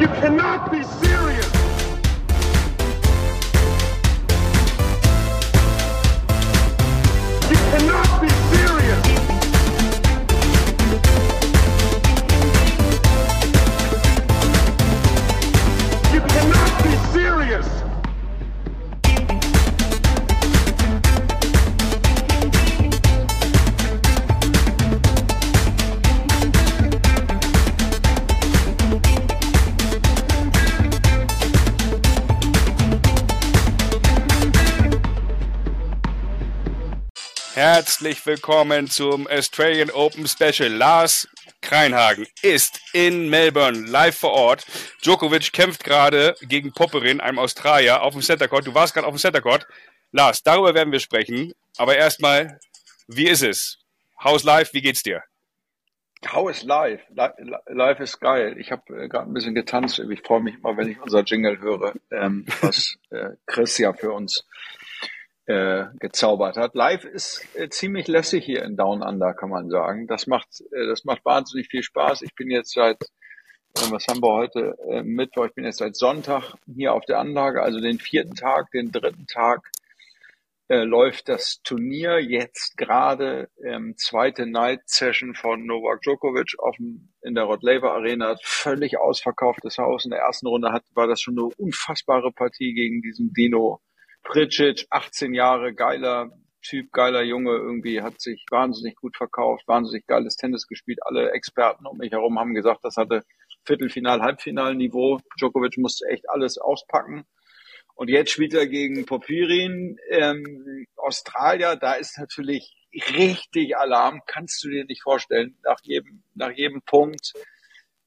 You cannot be serious. Herzlich willkommen zum Australian Open Special. Lars Kreinhagen ist in Melbourne live vor Ort. Djokovic kämpft gerade gegen Popperin, einem Australier, auf dem Center Court. Du warst gerade auf dem Center Court. Lars, darüber werden wir sprechen. Aber erstmal, wie ist es? How's live? Wie geht's dir? How is live? Li- li- Live ist geil. Ich habe äh, gerade ein bisschen getanzt. Ich freue mich immer, wenn ich unser Jingle höre, ähm, was äh, Chris ja für uns äh, gezaubert hat. Live ist äh, ziemlich lässig hier in Down Under, kann man sagen. Das macht, äh, das macht wahnsinnig viel Spaß. Ich bin jetzt seit, äh, was haben wir heute, äh, Mittwoch, ich bin jetzt seit Sonntag hier auf der Anlage, also den vierten Tag, den dritten Tag äh, läuft das Turnier jetzt gerade ähm, zweite Night Session von Novak Djokovic auf dem, in der Rod Laver Arena völlig ausverkauftes Haus in der ersten Runde hat war das schon eine unfassbare Partie gegen diesen Dino Pricic 18 Jahre geiler Typ geiler Junge irgendwie hat sich wahnsinnig gut verkauft wahnsinnig geiles Tennis gespielt alle Experten um mich herum haben gesagt das hatte Viertelfinal Halbfinal Niveau Djokovic musste echt alles auspacken und jetzt spielt er gegen Popirin, ähm, Australier. Da ist natürlich richtig Alarm. Kannst du dir nicht vorstellen. Nach jedem, nach jedem Punkt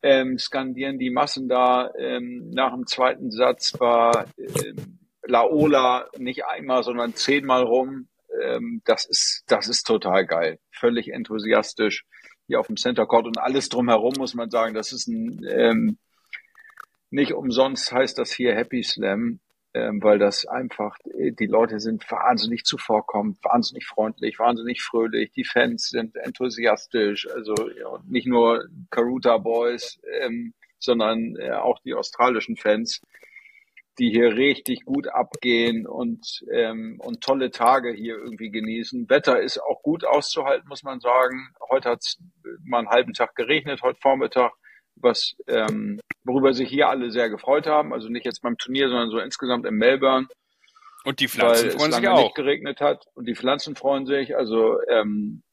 ähm, skandieren die Massen da. Ähm, nach dem zweiten Satz war ähm, Laola nicht einmal, sondern zehnmal rum. Ähm, das ist, das ist total geil. Völlig enthusiastisch hier auf dem Center Court und alles drumherum muss man sagen. Das ist ein ähm, nicht umsonst heißt das hier Happy Slam, ähm, weil das einfach, die Leute sind wahnsinnig zuvorkommend, wahnsinnig freundlich, wahnsinnig fröhlich, die Fans sind enthusiastisch, also ja, nicht nur Karuta Boys, ähm, sondern äh, auch die australischen Fans, die hier richtig gut abgehen und, ähm, und tolle Tage hier irgendwie genießen. Wetter ist auch gut auszuhalten, muss man sagen. Heute hat es mal einen halben Tag geregnet, heute Vormittag was ähm, worüber sich hier alle sehr gefreut haben. Also nicht jetzt beim Turnier, sondern so insgesamt in Melbourne, Und die weil Pflanzen es freuen sich lange auch. nicht geregnet hat und die Pflanzen freuen sich. Also ähm,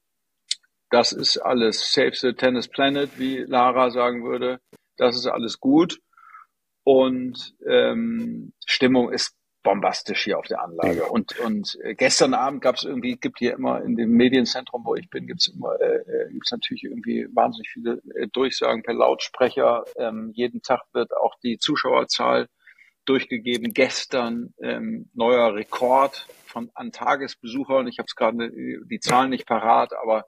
das ist alles Save the Tennis Planet, wie Lara sagen würde. Das ist alles gut und ähm, Stimmung ist bombastisch hier auf der Anlage. Und, und äh, gestern Abend gab es irgendwie, gibt hier immer in dem Medienzentrum, wo ich bin, gibt es immer, äh, äh, gibt's natürlich irgendwie wahnsinnig viele äh, Durchsagen per Lautsprecher. Ähm, jeden Tag wird auch die Zuschauerzahl durchgegeben. Gestern ähm, neuer Rekord von an Tagesbesuchern. Ich habe es gerade die Zahlen nicht parat, aber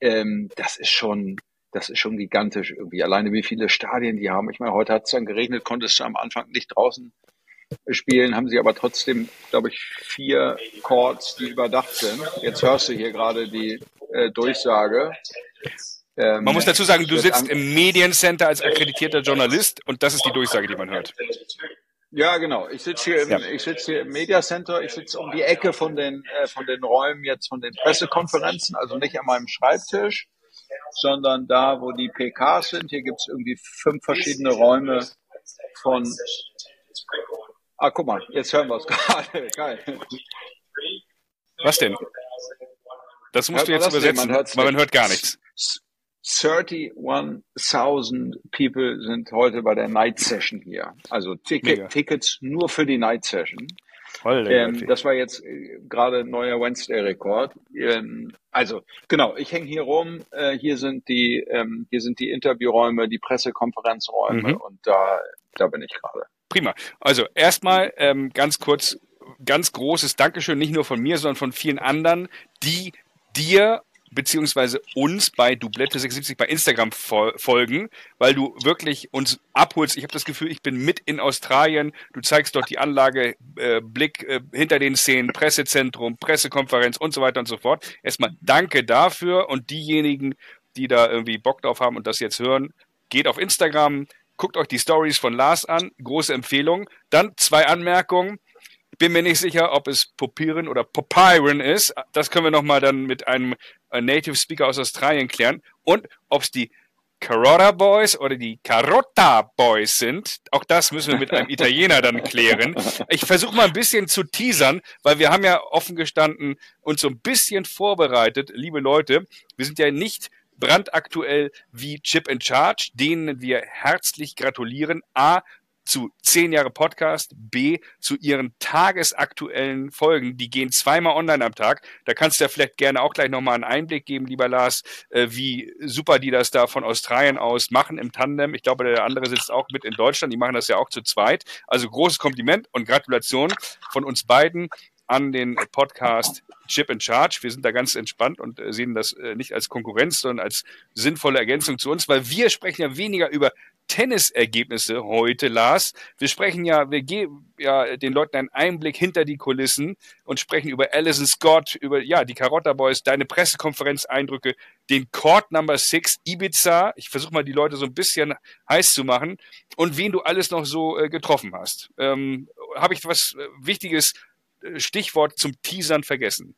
ähm, das ist schon, das ist schon gigantisch irgendwie. Alleine wie viele Stadien die haben. Ich meine, heute hat es dann geregnet, konntest du am Anfang nicht draußen spielen, haben sie aber trotzdem, glaube ich, vier Chords, die überdacht sind. Jetzt hörst du hier gerade die äh, Durchsage. Ähm, Man muss dazu sagen, du sitzt im Mediencenter als akkreditierter Journalist und das ist die Durchsage, die man hört. Ja, genau. Ich sitze hier, im, Ja. ich sitze hier im Media Center. Ich sitze um die Ecke von den, äh, von den Räumen jetzt von den Pressekonferenzen, also nicht an meinem Schreibtisch, sondern da, wo die PKs sind. Hier gibt's irgendwie fünf verschiedene Räume von. Ah, guck mal, jetzt hören wir es gerade. Geil. Was denn? Das musst Hört du jetzt übersetzen, man weil man hört gar nichts. 31.000 People sind heute bei der Night Session hier. Also Ticket. Tickets nur für die Night Session. Ähm, das war jetzt äh, gerade ein neuer Wednesday-Rekord. Ähm, also genau, ich hänge hier rum. Äh, hier sind die, ähm, hier sind die Interviewräume, die Pressekonferenzräume Mhm. und da, da bin ich gerade. Prima. Also erstmal ähm, ganz kurz, ganz großes Dankeschön, nicht nur von mir, sondern von vielen anderen, die dir beziehungsweise uns bei Dublette 76 bei Instagram fol folgen, weil du wirklich uns abholst. Ich habe das Gefühl, ich bin mit in Australien. Du zeigst dort die Anlage, äh, Blick äh, hinter den Szenen, Pressezentrum, Pressekonferenz und so weiter und so fort. Erstmal danke dafür und diejenigen, die da irgendwie Bock drauf haben und das jetzt hören, geht auf Instagram, guckt euch die Stories von Lars an, große Empfehlung. Dann zwei Anmerkungen. Bin mir nicht sicher, ob es Popiren oder Popiren ist. Das können wir nochmal dann mit einem Native Speaker aus Australien klären. Und ob es die Carota Boys oder die Carota Boys sind. Auch das müssen wir mit einem Italiener dann klären. Ich versuche mal ein bisschen zu teasern, weil wir haben ja offen gestanden und so ein bisschen vorbereitet, liebe Leute. Wir sind ja nicht brandaktuell wie Chip in Charge, denen wir herzlich gratulieren. A, zu zehn Jahre Podcast, B zu ihren tagesaktuellen Folgen. Die gehen zweimal online am Tag. Da kannst du ja vielleicht gerne auch gleich nochmal einen Einblick geben, lieber Lars, äh, wie super die das da von Australien aus machen im Tandem. Ich glaube, der andere sitzt auch mit in Deutschland. Die machen das ja auch zu zweit. Also großes Kompliment und Gratulation von uns beiden an den Podcast Chip in Charge. Wir sind da ganz entspannt und äh, sehen das äh, nicht als Konkurrenz, sondern als sinnvolle Ergänzung zu uns, weil wir sprechen ja weniger über Tennisergebnisse heute, Lars. Wir sprechen ja, wir geben ja den Leuten einen Einblick hinter die Kulissen und sprechen über Alison Scott, über ja die Carotta Boys, deine Pressekonferenz-Eindrücke, den Court Number Six Ibiza. Ich versuche mal die Leute so ein bisschen heiß zu machen und wen du alles noch so äh, getroffen hast. Ähm, Habe ich was äh, Wichtiges äh, Stichwort zum Teasern vergessen?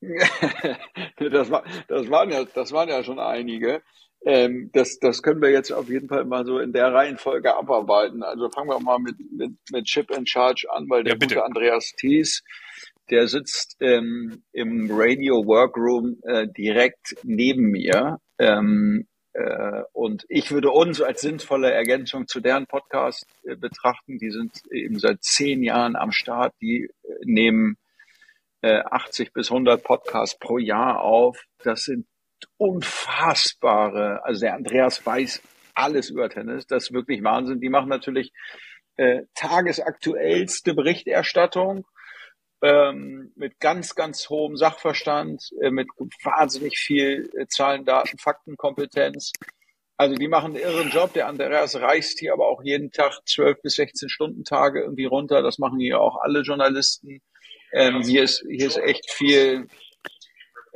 das, war, das, waren ja, das waren ja schon einige. Ähm, das, das können wir jetzt auf jeden Fall mal so in der Reihenfolge abarbeiten. Also fangen wir mal mit, mit, mit Chip in Charge an, weil der ja, gute Andreas Thies, der sitzt ähm, im Radio Workroom äh, direkt neben mir. Ähm, äh, und ich würde uns als sinnvolle Ergänzung zu deren Podcast äh, betrachten. Die sind eben seit zehn Jahren am Start. Die äh, nehmen 80 äh, bis 100 Podcasts pro Jahr auf. Das sind unfassbare, also der Andreas weiß alles über Tennis, das ist wirklich Wahnsinn. Die machen natürlich äh, tagesaktuellste Berichterstattung ähm, mit ganz, ganz hohem Sachverstand, äh, mit wahnsinnig viel äh, Zahlen, Daten, Faktenkompetenz. Also die machen einen irren Job. Der Andreas reist hier aber auch jeden Tag 12 bis 16 Stunden Tage irgendwie runter. Das machen hier auch alle Journalisten. Ähm, hier ist hier ist echt viel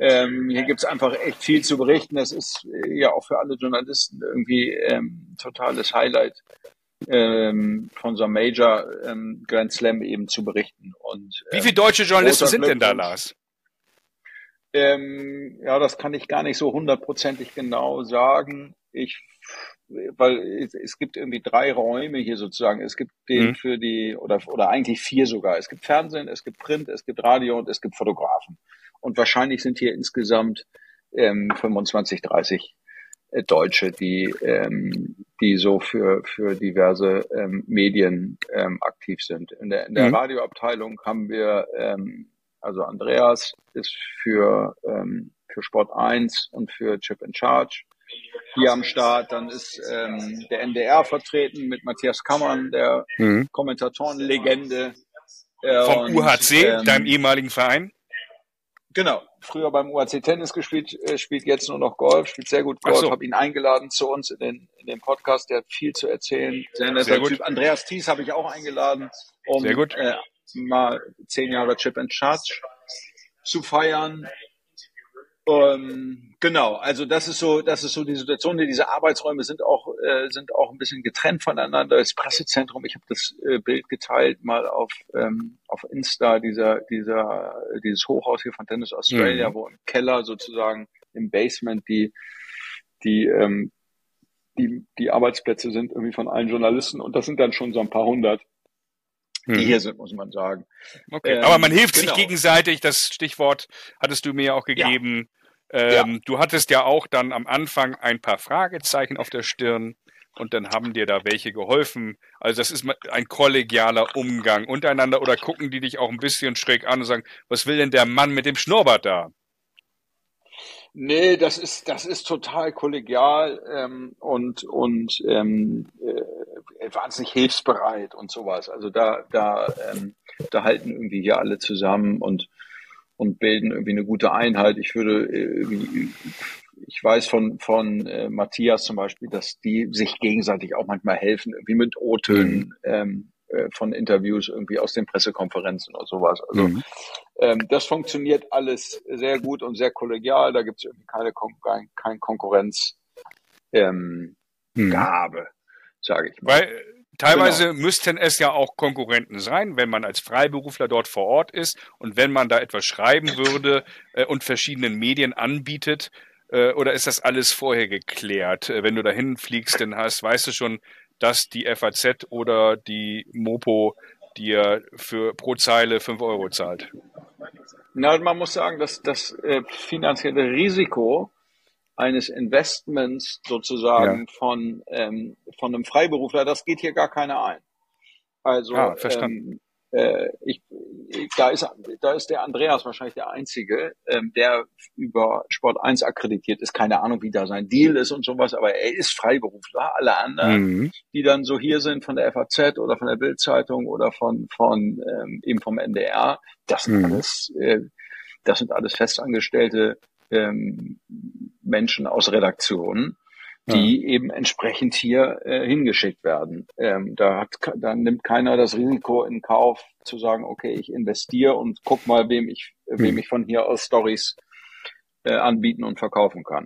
ähm, hier gibt's einfach echt viel zu berichten. Das ist äh, ja auch für alle Journalisten irgendwie ähm, totales Highlight, ähm, von so einem Major ähm, Grand Slam eben zu berichten. Und, ähm, Wie viele deutsche Journalisten sind denn da, Lars? Ähm, ja, das kann ich gar nicht so hundertprozentig genau sagen. Ich, weil es, gibt irgendwie drei Räume hier sozusagen. Es gibt den mhm. für die, oder, oder eigentlich vier sogar. Es gibt Fernsehen, es gibt Print, es gibt Radio und es gibt Fotografen. Und wahrscheinlich sind hier insgesamt ähm, 25, 30 äh, Deutsche, die, ähm, die so für, für diverse ähm, Medien ähm, aktiv sind. In der, in der mhm. Radioabteilung haben wir, ähm, also Andreas ist für, ähm, für Sport 1 und für Chip in Charge hier am Start. Dann ist ähm, der NDR vertreten mit Matthias Kammern, der mhm. Kommentatorenlegende. Äh, Vom und, UHC, ähm, deinem ehemaligen Verein? Genau, früher beim UAC Tennis gespielt, äh, spielt jetzt nur noch Golf, spielt sehr gut Golf, so. habe ihn eingeladen zu uns in den, in den Podcast, der hat viel zu erzählen. Sehr netter sehr Typ. Andreas Thies habe ich auch eingeladen, um äh, mal zehn Jahre Chip and Charge zu feiern. Ähm, genau, also das ist so, das ist so die Situation. Diese Arbeitsräume sind auch äh, sind auch ein bisschen getrennt voneinander. Das Pressezentrum, ich habe das äh, Bild geteilt mal auf ähm, auf Insta dieser dieser dieses Hochhaus hier von Tennis Australia, mhm. wo im Keller sozusagen im Basement die die ähm, die die Arbeitsplätze sind irgendwie von allen Journalisten und das sind dann schon so ein paar hundert die mhm. hier sind, muss man sagen. Okay. Ähm, Aber man hilft genau. sich gegenseitig, das Stichwort hattest du mir ja auch gegeben. Ja. Ähm, ja. Du hattest ja auch dann am Anfang ein paar Fragezeichen auf der Stirn und dann haben dir da welche geholfen. Also das ist ein kollegialer Umgang untereinander oder gucken die dich auch ein bisschen schräg an und sagen, was will denn der Mann mit dem Schnurrbart da? Nee, das ist, das ist total kollegial ähm, und, und ähm, äh, wahnsinnig hilfsbereit und sowas. Also da, da, ähm, da halten irgendwie hier alle zusammen und, und bilden irgendwie eine gute Einheit. Ich würde, äh, ich weiß von, von äh, Matthias zum Beispiel, dass die sich gegenseitig auch manchmal helfen, irgendwie mit O-Tönen. Mhm. Ähm, äh, von Interviews irgendwie aus den Pressekonferenzen oder sowas. Also mhm. ähm, das funktioniert alles sehr gut und sehr kollegial. Da gibt es irgendwie keine Kon kein, kein Konkurrenz. Ähm, mhm. Gabe. sage ich mal. Weil teilweise genau. müssten es ja auch Konkurrenten sein, wenn man als Freiberufler dort vor Ort ist und wenn man da etwas schreiben würde äh, und verschiedenen Medien anbietet. Äh, oder ist das alles vorher geklärt? Äh, wenn du dahin fliegst, dann hast, weißt du schon, dass die FAZ oder die Mopo dir für pro Zeile fünf Euro zahlt. Na, man muss sagen, dass das äh, finanzielle Risiko eines Investments sozusagen ja. von, ähm, von einem Freiberufler, das geht hier gar keiner ein. Also ah, ähm, äh, ich, da, ist, da ist der Andreas wahrscheinlich der Einzige, ähm, der über Sport 1 akkreditiert ist. Keine Ahnung, wie da sein Deal ist und sowas, aber er ist Freiberufler. Alle anderen, mhm. die dann so hier sind von der FAZ oder von der Bildzeitung oder von, von ähm, eben vom NDR, das sind mhm. alles, äh, das sind alles festangestellte ähm, Menschen aus Redaktionen die ja. eben entsprechend hier äh, hingeschickt werden. Ähm, da, hat, da nimmt keiner das Risiko in Kauf zu sagen, okay, ich investiere und guck mal, wem ich, hm. wem ich von hier aus Stories äh, anbieten und verkaufen kann.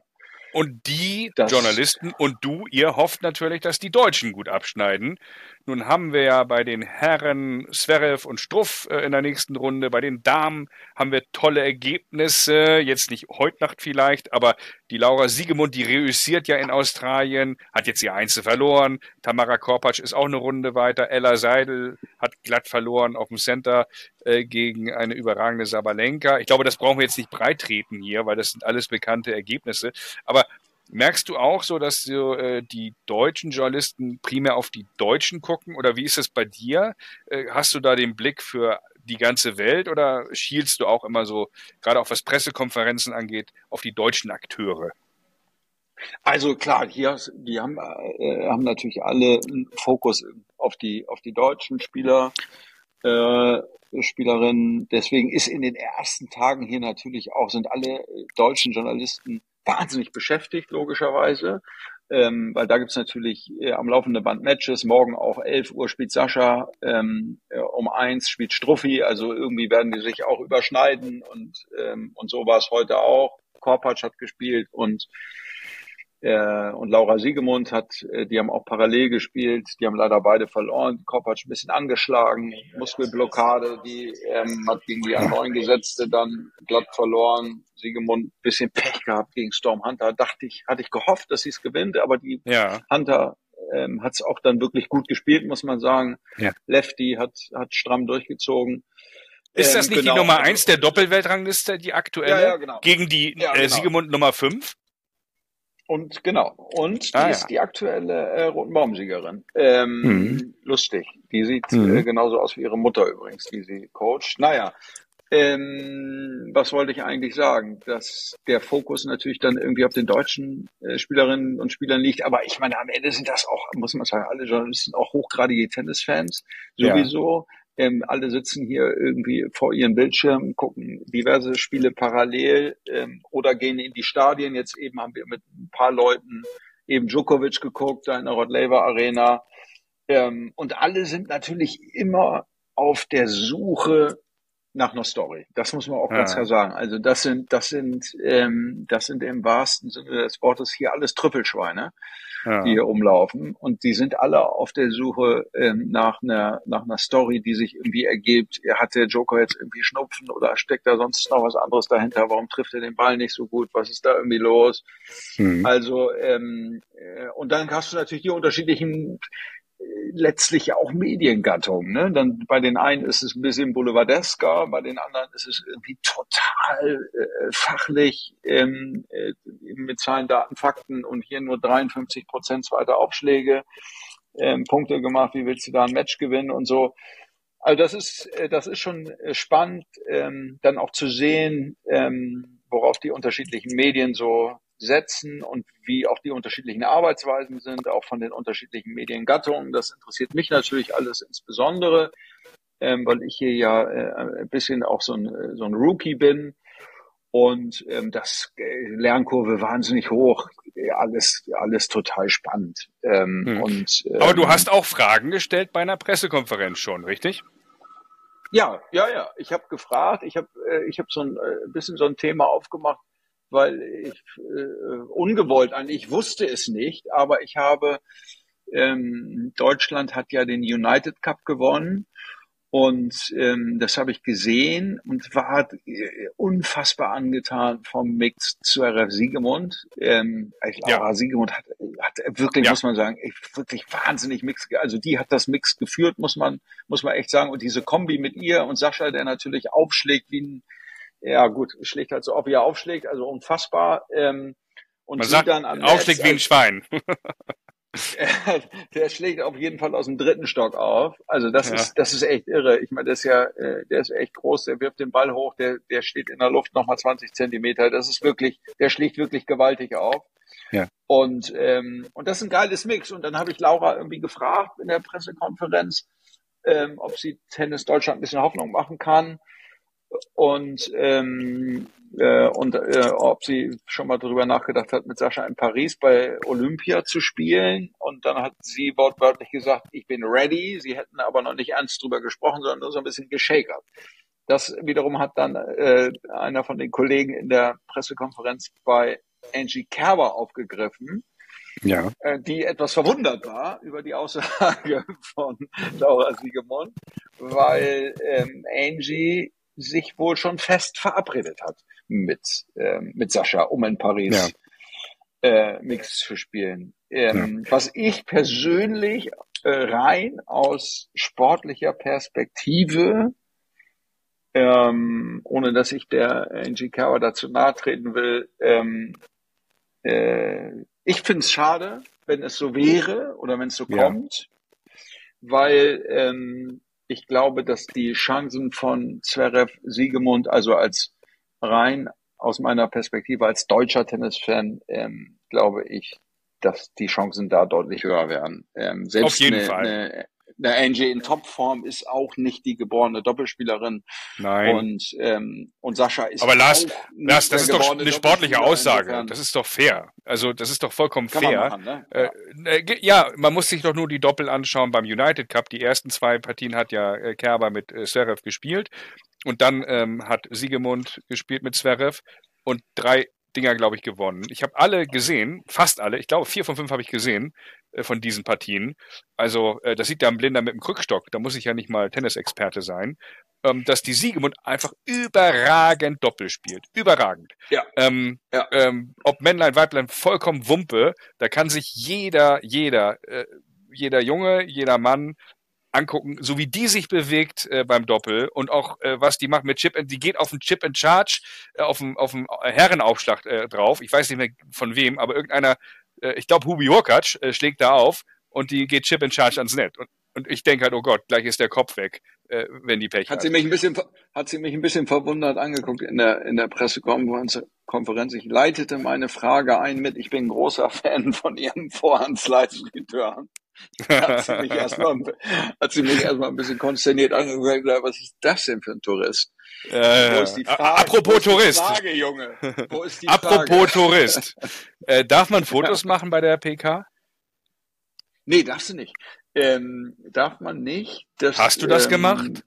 Und die das, Journalisten und du, ihr hofft natürlich, dass die Deutschen gut abschneiden. Nun haben wir ja bei den Herren Zverev und Struff äh, in der nächsten Runde. Bei den Damen haben wir tolle Ergebnisse. Jetzt nicht heute Nacht vielleicht, aber die Laura Siegemund, die reüssiert ja in Australien, hat jetzt ihr Einzel verloren. Tamara Korpatsch ist auch eine Runde weiter. Ella Seidel hat glatt verloren auf dem Center äh, gegen eine überragende Sabalenka. Ich glaube, das brauchen wir jetzt nicht breit treten hier, weil das sind alles bekannte Ergebnisse. Aber Merkst du auch so, dass so, äh, die deutschen Journalisten primär auf die Deutschen gucken? Oder wie ist es bei dir? Äh, hast du da den Blick für die ganze Welt oder schielst du auch immer so, gerade auch was Pressekonferenzen angeht, auf die deutschen Akteure? Also klar, hier, die haben, äh, haben natürlich alle einen Fokus auf die, auf die deutschen Spieler, äh, Spielerinnen. Deswegen ist in den ersten Tagen hier natürlich auch, sind alle deutschen Journalisten wahnsinnig beschäftigt, logischerweise. Ähm, weil da gibt's natürlich äh, am laufenden Band Matches. Morgen auch 11 Uhr spielt Sascha, ähm, äh, um eins spielt Struffi. Also irgendwie werden die sich auch überschneiden und, ähm, und so war es heute auch. Korpatsch hat gespielt und äh, und Laura Siegemund hat, äh, die haben auch parallel gespielt, die haben leider beide verloren. Kopacz ein bisschen angeschlagen, Muskelblockade, die ähm, hat gegen die A9 Gesetzte dann glatt verloren. Siegemund ein bisschen Pech gehabt gegen Storm Hunter. Dachte ich, hatte ich gehofft, dass sie es gewinnt, aber die ja. Hunter ähm, hat es auch dann wirklich gut gespielt, muss man sagen. Ja. Lefty hat, hat stramm durchgezogen. Ist das ähm, nicht genau. die Nummer eins der Doppelweltrangliste, die aktuelle? Ja, ja, genau. Gegen die ja, äh, genau. äh, Siegemund Nummer fünf? Und genau. Und die ah, ist ja. die aktuelle äh, Roten Baumsiegerin. Ähm, mhm. Lustig. Die sieht mhm. äh, genauso aus wie ihre Mutter übrigens, die sie coacht. Naja. Ähm, was wollte ich eigentlich sagen? Dass der Fokus natürlich dann irgendwie auf den deutschen äh, Spielerinnen und Spielern liegt. Aber ich meine, am Ende sind das auch, muss man sagen, alle Journalisten auch hochgradige Tennisfans. Sowieso. Ja. Ähm, alle sitzen hier irgendwie vor ihren Bildschirmen, gucken diverse Spiele parallel ähm, oder gehen in die Stadien. Jetzt eben haben wir mit ein paar Leuten eben Djokovic geguckt, da in der Rod Laver Arena. Ähm, und alle sind natürlich immer auf der Suche nach einer Story. Das muss man auch ja. ganz klar sagen. Also das sind, das sind, ähm, das sind im wahrsten Sinne des Wortes hier alles Trüffelschweine ja. die hier umlaufen. Und die sind alle auf der Suche ähm, nach einer nach einer Story, die sich irgendwie ergibt. Hat der Joker jetzt irgendwie Schnupfen oder steckt da sonst noch was anderes dahinter? Warum trifft er den Ball nicht so gut? Was ist da irgendwie los? Mhm. Also ähm, äh, und dann hast du natürlich die unterschiedlichen letztlich auch Mediengattung. Ne? Dann bei den einen ist es ein bisschen boulevardesker, bei den anderen ist es irgendwie total äh, fachlich ähm, äh, mit Zahlen, Daten, Fakten und hier nur 53 Prozent zweiter Aufschläge ähm, Punkte gemacht. Wie willst du da ein Match gewinnen und so? Also das ist äh, das ist schon äh, spannend, ähm, dann auch zu sehen, ähm, worauf die unterschiedlichen Medien so setzen und wie auch die unterschiedlichen Arbeitsweisen sind, auch von den unterschiedlichen Mediengattungen. Das interessiert mich natürlich alles insbesondere, ähm, weil ich hier ja äh, ein bisschen auch so ein, so ein Rookie bin und ähm, das äh, Lernkurve wahnsinnig hoch, alles alles total spannend. Ähm, hm. und, ähm, Aber du hast auch Fragen gestellt bei einer Pressekonferenz schon, richtig? Ja, ja, ja. Ich habe gefragt, ich habe äh, ich habe so ein äh, bisschen so ein Thema aufgemacht weil ich äh, ungewollt an, ich wusste es nicht, aber ich habe Ähm, Deutschland hat ja den United Cup gewonnen und ähm, das habe ich gesehen und war äh, unfassbar angetan vom Mix zu RF Siegemund. Ähm, ich glaube, Ja. Siegemund hat, hat wirklich, Ja. muss man sagen, wirklich wahnsinnig Mix. Also die hat das Mix geführt, muss man, muss man echt sagen. Und diese Kombi mit ihr und Sascha, der natürlich aufschlägt wie ein, ja gut, schlägt halt so auf, wie er aufschlägt, also unfassbar. Ähm, und Man sagt, dann am aufschlägt Netz wie ein Schwein. der schlägt auf jeden Fall aus dem dritten Stock auf. Also das Ja. ist das ist echt irre. Ich meine, das ist ja, äh, der ist echt groß. Der wirft den Ball hoch. Der der steht in der Luft nochmal 20 Zentimeter. Das ist wirklich, der schlägt wirklich gewaltig auf. Ja. Und ähm, und das ist ein geiles Mix. Und dann habe ich Laura irgendwie gefragt in der Pressekonferenz, ähm, ob sie Tennis Deutschland ein bisschen Hoffnung machen kann und ähm, äh, und äh, ob sie schon mal darüber nachgedacht hat, mit Sascha in Paris bei Olympia zu spielen. Und dann hat sie wortwörtlich gesagt, ich bin ready. Sie hätten aber noch nicht ernst drüber gesprochen, sondern nur so ein bisschen geschakert. Das wiederum hat dann äh, einer von den Kollegen in der Pressekonferenz bei Angie Kerber aufgegriffen, Ja. äh, die etwas verwundert war über die Aussage von Laura Siegemund, weil ähm, Angie sich wohl schon fest verabredet hat mit, ähm, mit Sascha, um in Paris äh, Mix zu spielen. Ähm, Was ich persönlich äh, rein aus sportlicher Perspektive, ähm, ohne dass ich der Angie Kerber dazu nahe treten will, ähm, äh, ich finde es schade, wenn es so wäre oder wenn es so Ja. kommt, weil ähm, ich glaube, dass die Chancen von Zverev Siegemund, also als rein aus meiner Perspektive als deutscher Tennisfan, ähm, glaube ich, dass die Chancen da deutlich höher werden. Ähm, selbst Auf jeden eine, Fall. Eine, eine Angie in Topform ist auch nicht die geborene Doppelspielerin Nein. und ähm, und Sascha ist Aber Lars, auch nicht Lars, das ist doch eine sportliche. Aussage. Das ist doch fair. Also das ist doch vollkommen kann man fair. machen, ne? Äh, äh, ja, man muss sich doch nur die Doppel anschauen beim United Cup. Die ersten zwei Partien hat ja äh, Kerber mit äh, Zverev gespielt und dann ähm, hat Siegemund gespielt mit Zverev und drei Dinger, glaube ich, gewonnen. Ich habe alle gesehen, fast alle. Ich glaube, vier von fünf habe ich gesehen äh, von diesen Partien. Also äh, das sieht ja ein Blinder mit dem Krückstock. Da muss ich ja nicht mal Tennisexperte sein. Ähm, dass die Siegemund einfach überragend Doppel spielt. Überragend. Ja. Ähm, Ja. ähm, ob Männlein, Weiblein, vollkommen Wumpe. Da kann sich jeder, jeder, äh, jeder Junge, jeder Mann angucken, so wie die sich bewegt äh, beim Doppel und auch äh, was die macht mit Chip, die geht auf den Chip and Charge, äh, auf dem auf dem Herrenaufschlag äh, drauf. Ich weiß nicht mehr von wem, aber irgendeiner, äh, ich glaube Hubi Hurkacz äh, schlägt da auf und die geht Chip and Charge ans Netz. Und, und ich denke halt, oh Gott, gleich ist der Kopf weg, äh, wenn die Pech Hat hat. sie mich ein bisschen, hat sie mich ein bisschen verwundert angeguckt in der, in der Pressekonferenz. Konferenz. Ich leitete meine Frage ein mit, ich bin großer Fan von ihrem Vorhandsleitungsreturn. Hat sie mich erstmal, hat sie mich erstmal ein bisschen konsterniert angeguckt was ist das denn für ein Tourist? Wo Äh, ist die a- Frage? apropos Wo ist die Tourist. Frage, Junge. Wo ist die Frage? Apropos Tourist. Äh, darf man Fotos machen bei der PK? Nee, darfst du nicht. Ähm, darf man nicht. Das, Hast du das ähm, gemacht?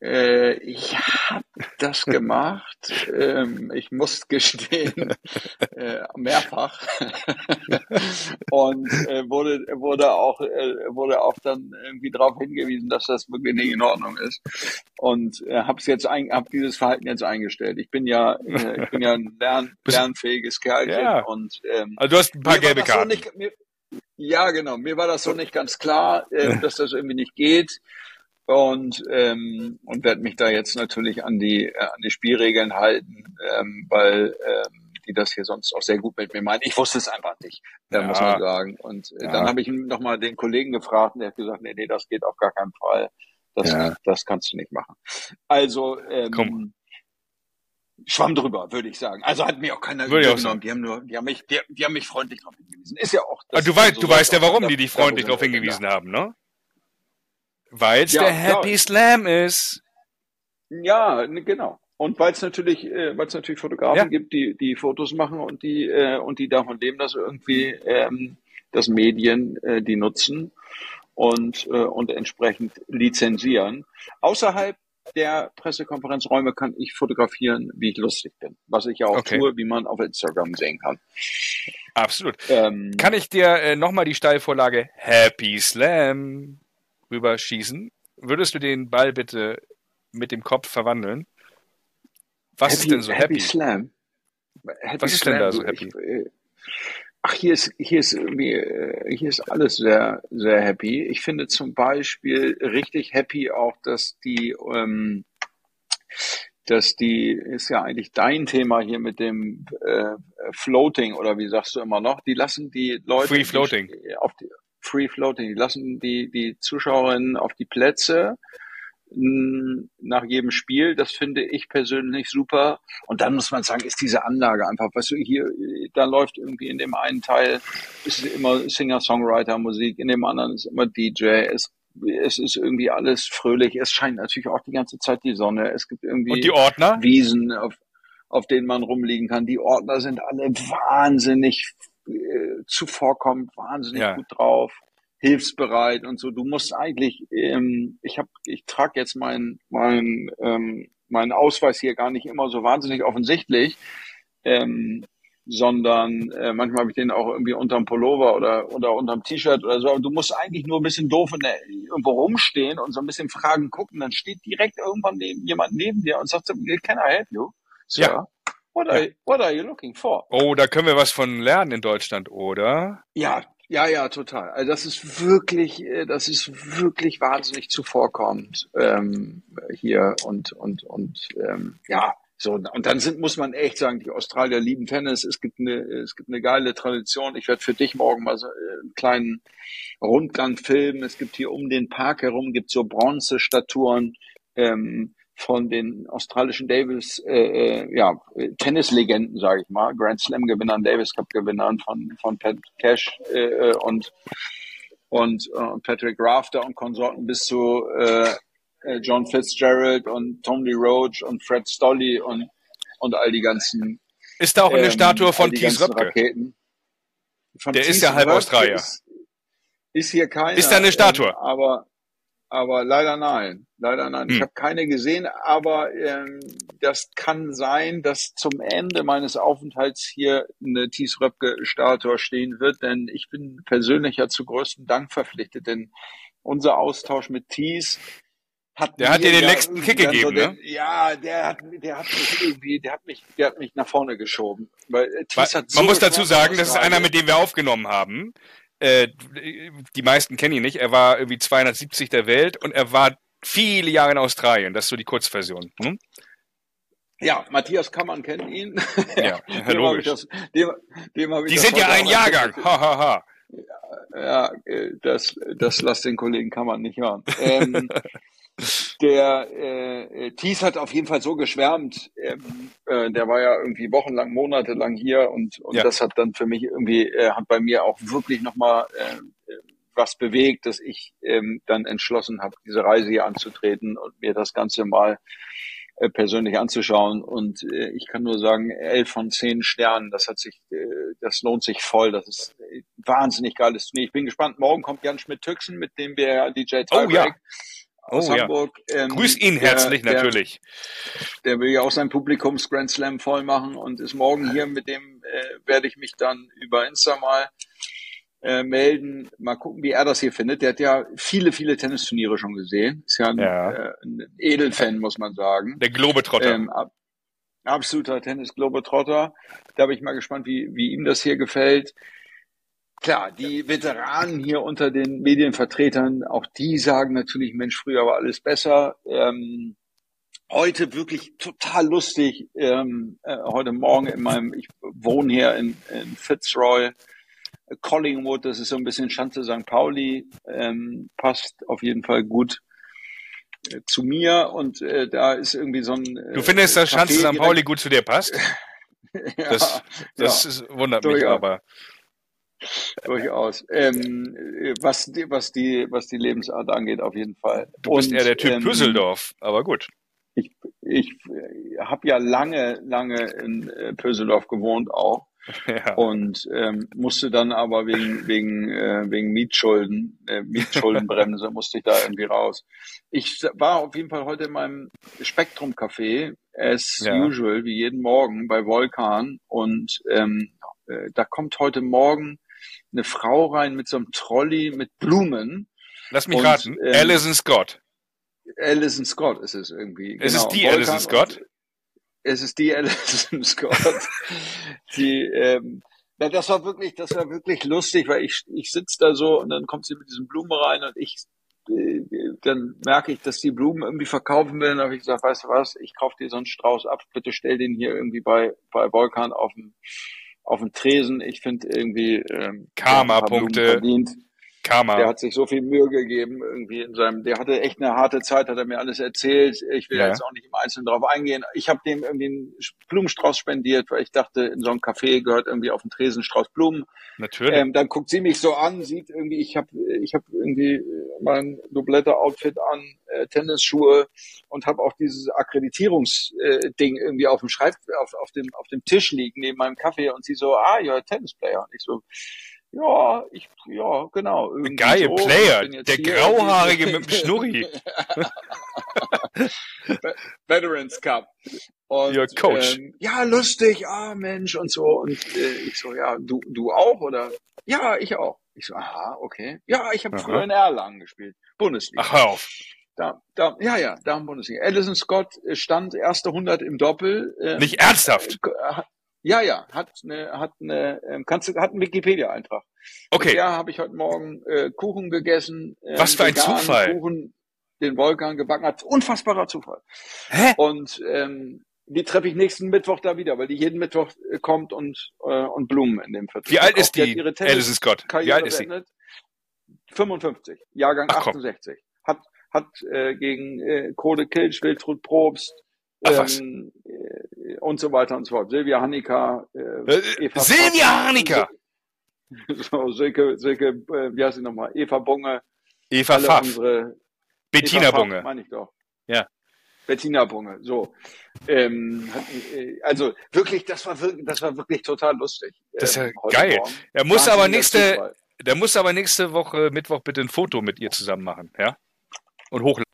Äh, ich habe das gemacht. ähm, ich muss gestehen, äh, mehrfach. Und äh, wurde, wurde auch äh, wurde auch dann irgendwie darauf hingewiesen, dass das wirklich nicht in Ordnung ist. Und äh, habe jetzt ein, hab dieses Verhalten jetzt eingestellt. Ich bin ja äh, ich bin ja ein lern, lernfähiges Kerlchen Ja. und ähm, Also du hast ein paar gelbe Karten. Ja, genau. Mir war das so nicht ganz klar, äh, dass das irgendwie nicht geht. Und, ähm, und werde mich da jetzt natürlich an die, äh, an die Spielregeln halten, ähm, weil ähm, die das hier sonst auch sehr gut mit mir meinen. Ich wusste es einfach nicht, äh, Ja. muss man sagen. Und äh, Ja. dann habe ich nochmal den Kollegen gefragt und der hat gesagt, nee, nee, das geht auf gar keinen Fall. Das, Ja. das kannst du nicht machen. Also ähm, Komm. Schwamm drüber, würde ich sagen. Also hat mir auch keiner Würde auch genommen. Die haben nur, die haben mich, die, die haben mich freundlich darauf hingewiesen. Ist ja auch. Ah, das du weißt, so du weißt ja, warum die dich Da- da freundlich darauf hingewiesen haben, ne? Weil es Ja, der klar. Happy Slam ist. Ja, ne, genau. Und weil es natürlich, äh, weil es natürlich Fotografen Ja. gibt, die die Fotos machen und die äh, und die davon leben, dass irgendwie ähm, das Medien äh, die nutzen und äh, und entsprechend lizenzieren. Außerhalb der Pressekonferenzräume kann ich fotografieren, wie ich lustig bin. Was ich ja auch Okay. tue, wie man auf Instagram sehen kann. Absolut. Ähm, Kann ich dir äh, nochmal die Steilvorlage Happy Slam rüberschießen? Würdest du den Ball bitte mit dem Kopf verwandeln? Was ist denn so happy? Slam. Happy Was ist denn da so ich, happy? äh, Ach, hier ist, hier ist irgendwie, äh, hier ist alles sehr, sehr happy. Ich finde zum Beispiel richtig happy auch, dass die, ähm, dass die, ist ja eigentlich dein Thema hier mit dem äh, Floating oder wie sagst du immer noch, die lassen die Leute Free Floating. Die, auf die, Free Floating, die lassen die, die Zuschauerinnen auf die Plätze nach jedem Spiel. Das finde ich persönlich super. Und dann muss man sagen, ist diese Anlage einfach, weißt du, hier, da läuft irgendwie in dem einen Teil ist immer Singer-Songwriter-Musik, in dem anderen ist immer DJ. Es, es ist irgendwie alles fröhlich. Es scheint natürlich auch die ganze Zeit die Sonne. Es gibt irgendwie Und die Ordner? Wiesen, auf, auf denen man rumliegen kann. Die Ordner sind alle wahnsinnig äh, zuvorkommend, wahnsinnig Ja. gut drauf, hilfsbereit und so. Du musst eigentlich, ähm, ich habe, ich trage jetzt meinen mein, ähm, meinen Ausweis hier gar nicht immer so wahnsinnig offensichtlich, ähm, sondern äh, manchmal habe ich den auch irgendwie unterm Pullover oder, oder unterm T-Shirt oder so. Aber du musst eigentlich nur ein bisschen doof in der, irgendwo rumstehen und so ein bisschen Fragen gucken. Dann steht direkt irgendwann neben, jemand neben dir und sagt, so, can I help you? Sir, Ja. what, are, what are you looking for? Oh, da können wir was von lernen in Deutschland, oder? Ja, ja, ja, total. Also das ist wirklich, äh, das ist wirklich wahnsinnig zuvorkommend ähm, hier und und und ähm, ja. So, und dann sind, muss man echt sagen, die Australier lieben Tennis. Es gibt eine, es gibt eine geile Tradition. Ich werde für dich morgen mal so äh, einen kleinen Rundgang filmen. Es gibt hier um den Park herum gibt so Bronzestatuen ähm, von den australischen Davis, äh, äh, ja, Tennislegenden, sage ich mal, Grand Slam Gewinnern, Davis Cup Gewinnern von von Pat Cash äh, äh, und und äh, Patrick Rafter und Konsorten bis zu äh, äh, John Fitzgerald und Tony Roach und Fred Stolly und und all die ganzen Ist da auch eine ähm, Statue von Thies ganzen Röpke? Raketen. Von Der ist Thies ja halb Australier. Ist, ist hier keiner. Ist da eine Statue? Ähm, aber, aber leider nein. Leider nein. Ich Hm. habe keine gesehen, aber ähm, das kann sein, dass zum Ende meines Aufenthalts hier eine Thies Röpke-Statue stehen wird, denn ich bin persönlich ja zu größten Dank verpflichtet, denn unser Austausch mit Thies hat Der hat dir den ja letzten Kick dann so gegeben, den, Ja, der hat, der hat mich irgendwie, der hat mich, der hat mich nach vorne geschoben. Weil äh, Thies Weil- hat so Man muss dazu sagen, das ist einer, mit dem wir aufgenommen haben. Äh, die meisten kennen ihn nicht. Er war irgendwie 270 der Welt und er war viele Jahre in Australien. Das ist so die Kurzversion. Hm? Ja, Matthias Kammann kennt ihn. Ja, hab logisch. das, dem, dem Die sind ja ein Jahrgang. Ha, ha, ha. Ja, äh, das, das lasst den Kollegen Kammann nicht hören. Ähm, der äh, äh, Thies hat auf jeden Fall so geschwärmt. Ähm, äh, der war ja irgendwie wochenlang, monatelang hier und, und Ja. das hat dann für mich irgendwie, äh, hat bei mir auch wirklich nochmal äh, äh, was bewegt, dass ich ähm, dann entschlossen habe, diese Reise hier anzutreten und mir das Ganze mal äh, persönlich anzuschauen. Und äh, ich kann nur sagen, elf von zehn Sternen, das hat sich, äh, das lohnt sich voll. Das ist äh, wahnsinnig geiles Turnier. Ich bin gespannt. Morgen kommt Jan Schmidt-Tüxen, mit dem wir DJ Oh, ja. Aus Oh, ja. Hamburg. Ähm, Grüß ihn der- herzlich der, natürlich. Der will ja auch sein Publikums Grand Slam voll machen und ist morgen hier. Mit dem äh, werde ich mich dann über Insta mal äh, melden. Mal gucken, wie er das hier findet. Der hat ja viele, viele Tennisturniere schon gesehen. Ist ja ein, Ja. Äh, ein Edelfan, muss man sagen. Der Globetrotter. Ähm, ab, absoluter Tennis-Globetrotter. Da bin ich mal gespannt, wie, wie ihm das hier gefällt. Klar, die Veteranen hier unter den Medienvertretern, auch die sagen natürlich, Mensch, früher war alles besser. Ähm, heute wirklich total lustig. Ähm, äh, heute Morgen in meinem, ich wohne hier in, in Fitzroy, Collingwood, das ist so ein bisschen Schanze St. Pauli, ähm, passt auf jeden Fall gut äh, zu mir und äh, da ist irgendwie so ein äh, du findest, dass Schanze St. Pauli gut zu dir passt? ja, Das, das ja. ist, wundert mich aber. Durchaus. Ähm, äh, was die, was die, was die Lebensart angeht, auf jeden Fall. Du bist Und, eher der Typ ähm, Püsseldorf, aber gut. Ich, ich habe ja lange, lange in äh, Pöseldorf gewohnt auch. Ja. und ähm, musste dann aber wegen wegen äh, wegen Mietschulden, äh, Mietschuldenbremse musste ich da irgendwie raus. Ich war auf jeden Fall heute in meinem Spektrum Café as Ja. usual wie jeden Morgen bei Volkan und ähm, äh, da kommt heute Morgen eine Frau rein mit so einem Trolley mit Blumen. Lass mich Und, raten. ähm, Alison Scott. Alison Scott ist es irgendwie. Es ist die Volkan Alison Scott? Es ist die Alison Scott. die, ähm, na, das war wirklich, das war wirklich lustig, weil ich, ich sitze da so und dann kommt sie mit diesen Blumen rein und ich, äh, dann merke ich, dass die Blumen irgendwie verkaufen will. Dann habe ich gesagt, weißt du was, ich kaufe dir so einen Strauß ab, bitte stell den hier irgendwie bei, bei Volkan auf dem, auf dem Tresen. Ich finde irgendwie, ähm, ein verdient. Der Karma. hat sich so viel Mühe gegeben irgendwie in seinem, der hatte echt eine harte Zeit, hat er mir alles erzählt. Ich will Ja. jetzt auch nicht im Einzelnen drauf eingehen. Ich habe dem irgendwie einen Blumenstrauß spendiert, weil ich dachte, in so einem Café gehört irgendwie auf den Tresen Strauß Blumen. Natürlich. Ähm, dann guckt sie mich so an, sieht irgendwie, ich habe ich hab irgendwie mein Dublette-Outfit an, äh, Tennisschuhe und habe auch dieses Akkreditierungsding äh, irgendwie auf dem Schreib auf, auf dem auf dem Tisch liegen neben meinem Kaffee und sie so, ah, you're a tennis player. Und ich so, ja, ich, ja, genau. Geil, so. Player. Der hier Grauhaarige mit dem Schnurri. Veterans Cup. Und, Your Coach. Ähm, ja, lustig, ah Mensch und so. Und äh, ich so, ja, du, du auch oder? Ja, ich auch. Ich so, aha, okay. Ja, ich habe früher in Erlangen gespielt. Bundesliga. Ach, hör auf. Da, da, ja, ja, da in Bundesliga. Alison Scott äh, stand erste 100 im Doppel. Ähm, Nicht ernsthaft. äh, Ja, ja, hat eine, hat eine, ähm, kannst du, hat einen Wikipedia-Eintrag. Okay. der habe ich heute Morgen äh, Kuchen gegessen. ähm, Was für ein Zufall. Kuchen, den Volkan gebacken hat. Unfassbarer Zufall. Hä? Und ähm, die treffe ich nächsten Mittwoch da wieder, weil die jeden Mittwoch äh, kommt und, äh, und Blumen in dem Viertel. Wie alt ist die, hat ihre Alison Scott? Wie alt ist sie? beendet. 55, Jahrgang Ach, komm. 68. Hat, hat äh, gegen äh, Kode Kilsch, Wiltrud Probst Ach, ähm, äh, und so weiter und so fort. Silvia Hanika, äh, Äh, Eva Silvia Papp- Hanika! So, Silke, Silke, äh, wie heißt sie nochmal? Eva Bunge, Eva Pfaff. unsere Bettina Eva Pfaff, Bunge. meine ich doch. Ja. Bettina Bunge, so. Ähm, äh, also wirklich, das war wirklich, das war wirklich total lustig. Das ist ja ähm, geil. Morgen. Er muss aber nächste, der muss aber nächste Woche Mittwoch bitte ein Foto mit ihr zusammen machen, ja? Und hochladen.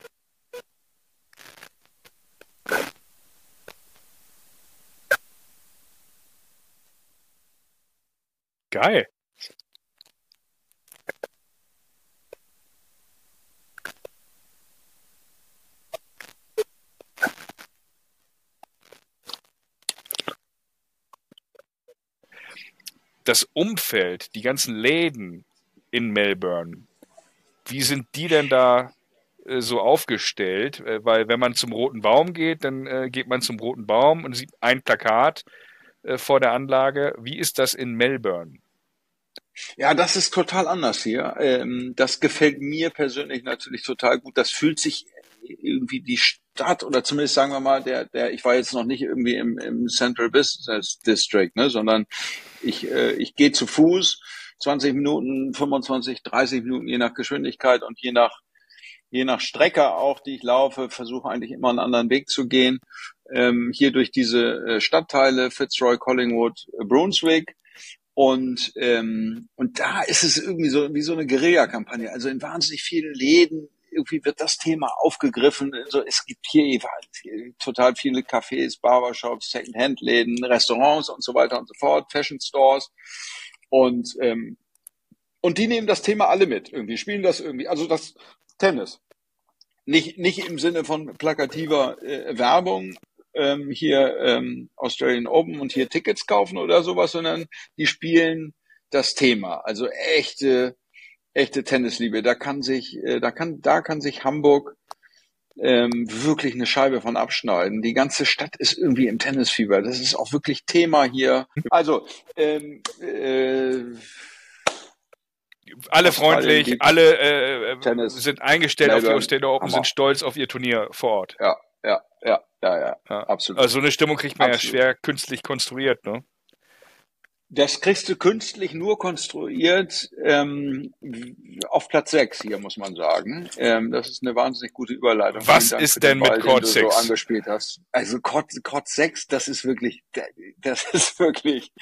Geil. Das Umfeld, die ganzen Läden in Melbourne, wie sind die denn da äh, so aufgestellt? Äh, weil wenn man zum Roten Baum geht, dann äh, geht man zum Roten Baum und sieht ein Plakat äh, vor der Anlage. Wie ist das in Melbourne? Ja, das ist total anders hier. Ähm, das gefällt mir persönlich natürlich total gut. Das fühlt sich irgendwie die Stadt oder zumindest sagen wir mal, der, der, ich war jetzt noch nicht irgendwie im, im Central Business District, ne, sondern ich, äh, ich gehe zu Fuß, 20 Minuten, 25, 30 Minuten, je nach Geschwindigkeit und je nach, je nach Strecke auch, die ich laufe, versuche eigentlich immer einen anderen Weg zu gehen. Ähm, hier durch diese äh, Stadtteile, Fitzroy, Collingwood, äh, Brunswick. Und, ähm, und da ist es irgendwie so wie so eine Guerilla-Kampagne. Also in wahnsinnig vielen Läden irgendwie wird das Thema aufgegriffen. Also es gibt hier total viele Cafés, Barbershops, Second-Hand-Läden, Restaurants und so weiter und so fort, Fashion Stores. Und, ähm, und die nehmen das Thema alle mit. Irgendwie spielen das irgendwie. Also das Tennis. Nicht, nicht im Sinne von plakativer äh, Werbung, ähm, hier ähm, Australian Open und hier Tickets kaufen oder sowas, sondern die spielen das Thema. Also echte, echte Tennisliebe. Da kann sich, äh, da kann, da kann sich Hamburg ähm, wirklich eine Scheibe von abschneiden. Die ganze Stadt ist irgendwie im Tennisfieber. Das ist auch wirklich Thema hier. Also ähm, äh, Alle freundlich, alle äh, Tennis. sind eingestellt auf die Melbourne. Australian Open, Hammer. sind stolz auf ihr Turnier vor Ort. ja, ja, ja, ja, ja, absolut. Also so eine Stimmung kriegt man Absolut. ja schwer künstlich konstruiert, ne? Das kriegst du künstlich nur konstruiert ähm, auf Platz 6 hier, muss man sagen. Ähm, das ist eine wahnsinnig gute Überleitung. Was ist denn Ball, mit Chord 6? So angespielt hast. Also Chord, Chord 6, das ist wirklich, das ist wirklich,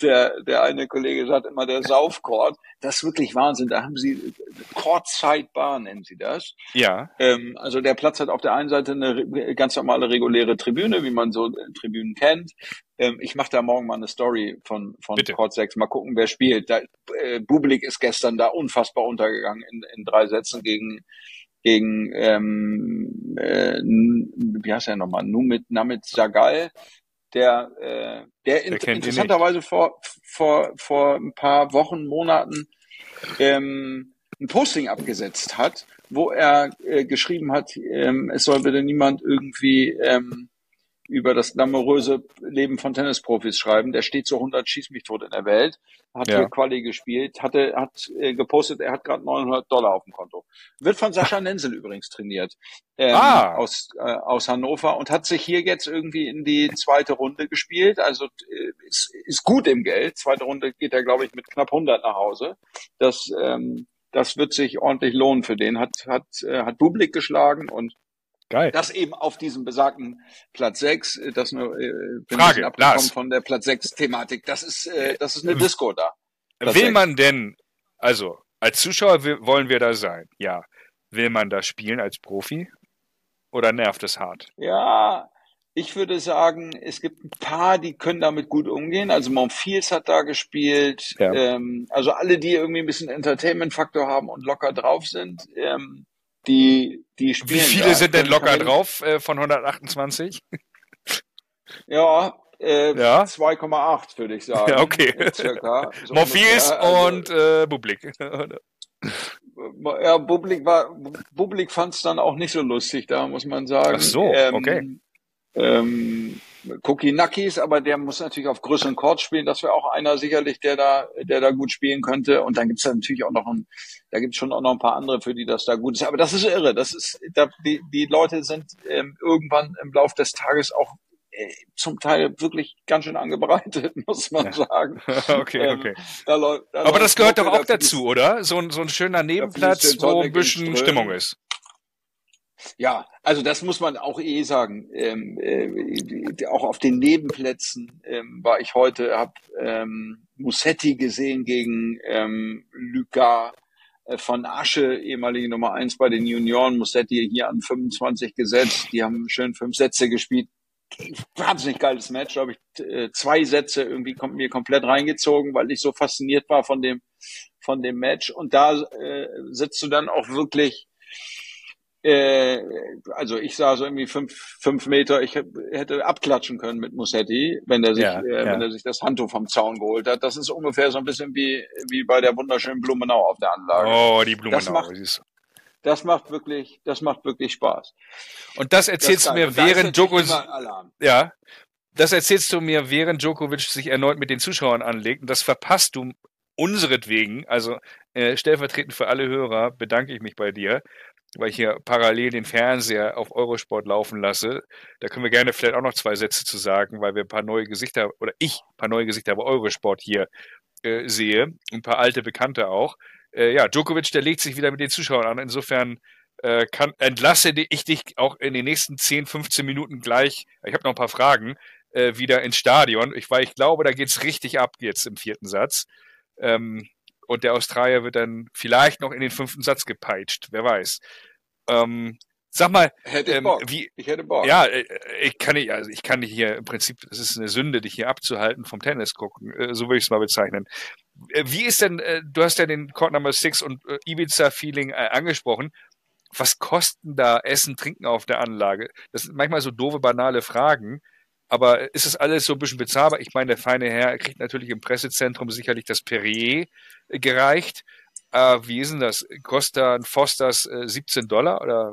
der, der eine Kollege sagt immer der Saufchord. Das ist wirklich Wahnsinn. Da haben sie Chord Sidebar nennen sie das. Ja. Ähm, also der Platz hat auf der einen Seite eine ganz normale reguläre Tribüne, wie man so Tribünen kennt. Ähm, ich mache da morgen mal eine Story von, von Bitte. Court 6. Mal gucken, wer spielt. Da, äh, Bublik ist gestern da unfassbar untergegangen in, in drei Sätzen gegen, gegen ähm, äh, wie heißt er nochmal? Numit Namit Sagal, der, äh, der, in, interessanterweise vor, vor, vor ein paar Wochen, Monaten ähm, ein Posting abgesetzt hat, wo er äh, geschrieben hat, ähm, es soll bitte niemand irgendwie ähm, über das glamouröse Leben von Tennisprofis schreiben. Der steht so 100 schieß mich tot in der Welt, hat ja. Quali gespielt, hatte, hat äh, gepostet, er hat gerade 900 Dollar auf dem Konto. Wird von Sascha Nenzel übrigens trainiert ähm, ah. aus, äh, aus Hannover und hat sich hier jetzt irgendwie in die zweite Runde gespielt. Also äh, ist, ist gut im Geld. Zweite Runde geht er, glaube ich, mit knapp 100 nach Hause. Das ähm, das wird sich ordentlich lohnen für den. Hat, hat, äh, hat Bublik geschlagen und Geil. Das eben auf diesem besagten Platz 6, äh, das nur äh, bin Frage, abgekommen Lars. von der Platz 6 Thematik. Das ist äh, das ist eine Disco da. Platz will 6. man denn also als Zuschauer wollen wir da sein? Ja. Will man da spielen als Profi oder nervt es hart? Ja, ich würde sagen, es gibt ein paar, die können damit gut umgehen. Also Monfils hat da gespielt. Ja. Ähm, also alle, die irgendwie ein bisschen Entertainment-Faktor haben und locker drauf sind. Ähm, die, die spielen. Wie viele da. sind denn locker drauf äh, von 128? Ja, äh, ja. 2,8 würde ich sagen. Ja, okay. Circa. So Morpheus also, und äh, Bublik. ja, Bublik war, Bublik fand es dann auch nicht so lustig, da muss man sagen. Ach so, ähm, okay. Ähm, Kokinakis, aber der muss natürlich auf größeren Chords spielen. Das wäre auch einer sicherlich, der da, der da gut spielen könnte. Und dann gibt's da natürlich auch noch ein, da gibt's schon auch noch ein paar andere, für die das da gut ist. Aber das ist irre. Das ist, da, die, die Leute sind ähm, irgendwann im Lauf des Tages auch äh, zum Teil wirklich ganz schön angebreitet, muss man ja. sagen. okay, ähm, okay. Da da Aber das gehört doch auch dazu, oder? So ein, so ein schöner Nebenplatz, wo ein bisschen Stimmung ist. Ja, also das muss man auch eh sagen. Ähm, äh, auch auf den Nebenplätzen ähm, war ich heute, habe ähm, Musetti gesehen gegen ähm, Lucas äh, von Asche, ehemalige Nummer eins bei den Junioren. Musetti hier an 25 gesetzt. Die haben schön fünf Sätze gespielt. Wahnsinnig geiles Match, glaube ich. Äh, zwei Sätze irgendwie kommt mir komplett reingezogen, weil ich so fasziniert war von dem von dem Match. Und da äh, sitzt du dann auch wirklich äh, also ich sah so irgendwie fünf, fünf Meter, ich hätte abklatschen können mit Musetti, wenn er sich, ja, äh, ja. wenn er sich das Handtuch vom Zaun geholt hat. Das ist ungefähr so ein bisschen wie, wie bei der wunderschönen Blumenau auf der Anlage. Oh, die Blumenau. Das macht, das macht wirklich, das macht wirklich Spaß. Und das erzählst das du mir während Djokovic, ja, das erzählst du mir während Djokovic sich erneut mit den Zuschauern anlegt und das verpasst du unseretwegen, also äh, stellvertretend für alle Hörer bedanke ich mich bei dir, weil ich hier parallel den Fernseher auf Eurosport laufen lasse. Da können wir gerne vielleicht auch noch zwei Sätze zu sagen, weil wir ein paar neue Gesichter, oder ich ein paar neue Gesichter bei Eurosport hier äh, sehe, ein paar alte Bekannte auch. Äh, ja, Djokovic, der legt sich wieder mit den Zuschauern an. Insofern äh, kann, entlasse ich dich auch in den nächsten 10, 15 Minuten gleich, ich habe noch ein paar Fragen, äh, wieder ins Stadion. Ich, weil ich glaube, da geht's richtig ab jetzt im vierten Satz. Ähm, und der Australier wird dann vielleicht noch in den fünften Satz gepeitscht, wer weiß. Ähm, sag mal, hätte ähm, wie, ich hätte Bock. Ja, äh, ich kann nicht, also ich kann nicht hier im Prinzip, es ist eine Sünde, dich hier abzuhalten vom Tennis gucken, äh, so würde ich es mal bezeichnen. Äh, wie ist denn, du hast ja den Court Number 6 und Ibiza Feeling angesprochen. Was kosten da Essen, Trinken auf der Anlage? Das sind manchmal so doofe, banale Fragen. Aber ist es alles so ein bisschen bezahlbar? Ich meine, der feine Herr kriegt natürlich im Pressezentrum sicherlich das Perrier äh, gereicht. Äh, wie ist denn das? Kostet ein Fosters äh, 17 Dollar oder?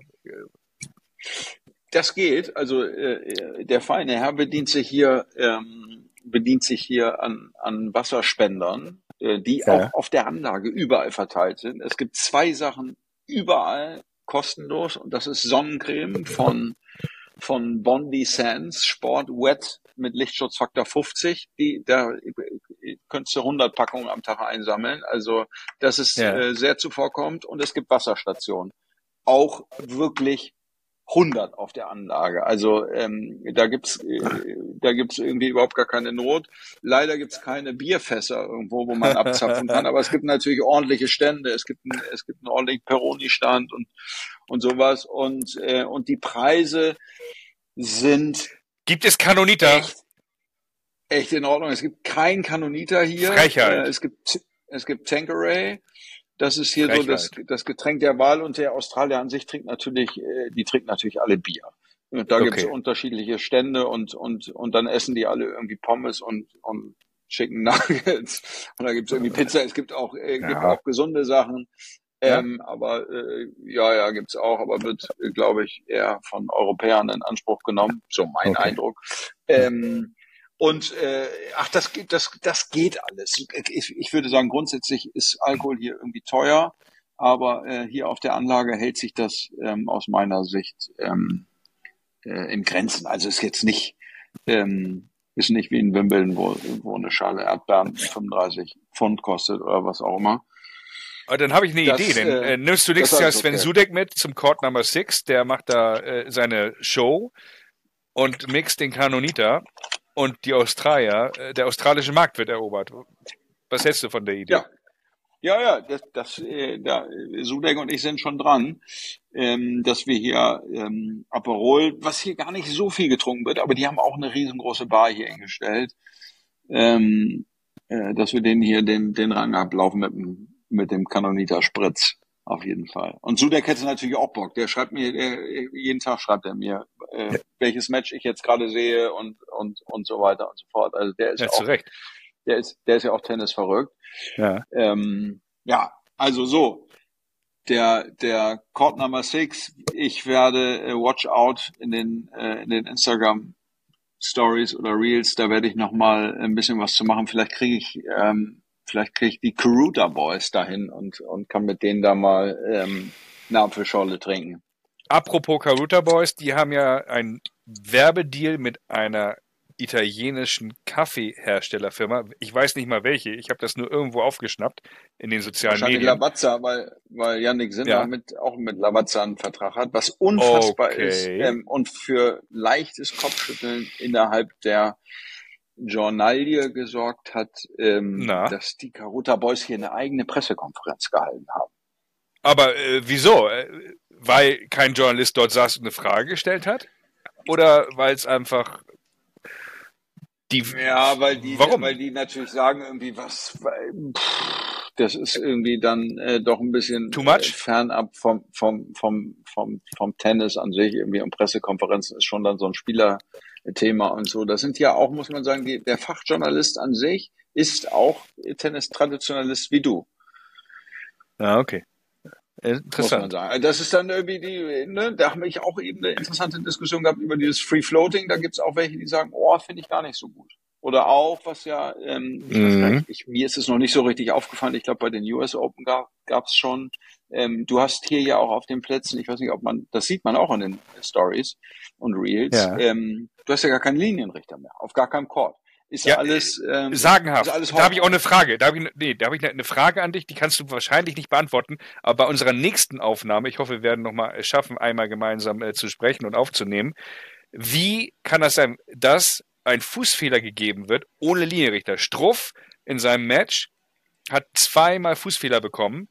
Das geht. Also äh, der feine Herr bedient sich hier ähm, bedient sich hier an, an Wasserspendern, äh, die ja. auch auf der Anlage überall verteilt sind. Es gibt zwei Sachen überall kostenlos und das ist Sonnencreme von von Bondi Sands Sport Wet mit Lichtschutzfaktor 50, die, da könntest du 100 Packungen am Tag einsammeln. Also, das ist Ja. äh, sehr zuvorkommt und es gibt Wasserstationen. Auch wirklich 100 auf der Anlage. Also ähm, da gibt's äh, da gibt's irgendwie überhaupt gar keine Not. Leider gibt's keine Bierfässer irgendwo, wo man abzapfen kann. Aber es gibt natürlich ordentliche Stände. Es gibt ein, es gibt einen ordentlichen Peroni-Stand und und sowas. Und äh, und die Preise sind Gibt es Kanonita? echt, echt in Ordnung. Es gibt kein Kanoniter hier. Frechheit. Äh, es gibt es gibt Tanqueray. Das ist hier so das, Frechheit. das Getränk der Wahl und der Australier an sich trinkt natürlich, äh, die trinken natürlich alle Bier. Und da Okay. gibt's unterschiedliche Stände und, und, und dann essen die alle irgendwie Pommes und, und Chicken Nuggets. Und da gibt's irgendwie Pizza. Es gibt auch, äh, gibt Ja. auch gesunde Sachen. Ähm, aber äh, ja, ja, gibt's auch, aber wird, glaube ich, eher von Europäern in Anspruch genommen. So mein Okay. Eindruck. Ähm, und äh, ach, das geht, das, das geht alles. Ich, ich würde sagen, grundsätzlich ist Alkohol hier irgendwie teuer, aber äh, hier auf der Anlage hält sich das ähm, aus meiner Sicht ähm, äh, in Grenzen. Also ist jetzt nicht ähm, ist nicht wie in Wimbledon, wo, wo eine Schale Erdbeeren 35 Pfund kostet oder was auch immer. Dann habe ich eine Das, Idee. Denn, äh, äh, nimmst du nächstes Jahr Sven okay. Sudek mit zum Court Number 6, der macht da äh, seine Show und mixt den Kanonita und die Australier, äh, der australische Markt wird erobert. Was hältst du von der Idee? Ja. Ja, ja, das, das, äh, da, Sudek und ich sind schon dran, ähm, dass wir hier ähm, Aperol, was hier gar nicht so viel getrunken wird, aber die haben auch eine riesengroße Bar hier hingestellt, ähm, äh, dass wir den hier den, den Rang ablaufen mit dem, mit dem Kanoniter Spritz. Auf jeden Fall. Und Sudek hätte natürlich auch Bock. Der schreibt mir, der, jeden Tag schreibt er mir, äh, welches Match ich jetzt gerade sehe und, und, und so weiter und so fort. Also der ist Ja, auch, zu Recht. der ist, der ist ja auch Tennis verrückt. Ja. Ähm, ja, also so. Der, der Court Number Six, ich werde äh, Watch Out in den, äh, in den Instagram Stories oder Reels, da werde ich noch mal ein bisschen was zu machen. Vielleicht kriege ich, ähm, vielleicht kriege ich die Karuta Boys dahin und, und kann mit denen da mal ähm, eine Apfelschorle trinken. Apropos Karuta Boys, die haben ja einen Werbedeal mit einer italienischen Kaffeeherstellerfirma. Ich weiß nicht mal welche. Ich habe das nur irgendwo aufgeschnappt in den sozialen Wahrscheinlich Medien. Lavazza, weil, weil Yannick Sinner Ja. mit, auch mit Lavazza einen Vertrag hat, was unfassbar Okay. ist ähm, und für leichtes Kopfschütteln innerhalb der Journalie gesorgt hat, ähm, dass die Karuta Boys hier eine eigene Pressekonferenz gehalten haben. Aber äh, wieso? Äh, Weil kein Journalist dort saß und eine Frage gestellt hat? Oder weil es einfach die Ja, weil die, Warum? weil die natürlich sagen irgendwie was, weil, pff, das ist irgendwie dann äh, doch ein bisschen Too much? Äh, fernab vom, vom, vom, vom, vom Tennis an sich. Irgendwie und Pressekonferenzen ist schon dann so ein Spielerthema und so. Das sind ja auch, muss man sagen, die, der Fachjournalist an sich ist auch Tennis-Traditionalist wie du, Ja, okay. Äh, muss man Interessant. sagen. Also Das ist dann irgendwie die, ne, da haben wir auch eben eine interessante Diskussion gehabt über dieses Free Floating. Da gibt's auch welche, die sagen, oh, finde ich gar nicht so gut. Oder auch, was ja, ähm, Mhm. ich, mir ist es noch nicht so richtig aufgefallen. Ich glaube, bei den US Open gab gab's schon. Ähm, du hast hier ja auch auf den Plätzen, ich weiß nicht, ob man, das sieht man auch in den Stories und Reels. Ja. Ähm, du hast ja gar keinen Linienrichter mehr, auf gar keinem Court. Ist ja, alles ähm, Sagenhaft. ist alles Da habe ich auch eine Frage. Da habe ich, nee, da habe ich eine Frage an dich, die kannst du wahrscheinlich nicht beantworten. Aber bei unserer nächsten Aufnahme, ich hoffe, wir werden nochmal schaffen, einmal gemeinsam äh, zu sprechen und aufzunehmen. Wie kann das sein, dass ein Fußfehler gegeben wird ohne Linienrichter? Struff in seinem Match hat zweimal Fußfehler bekommen.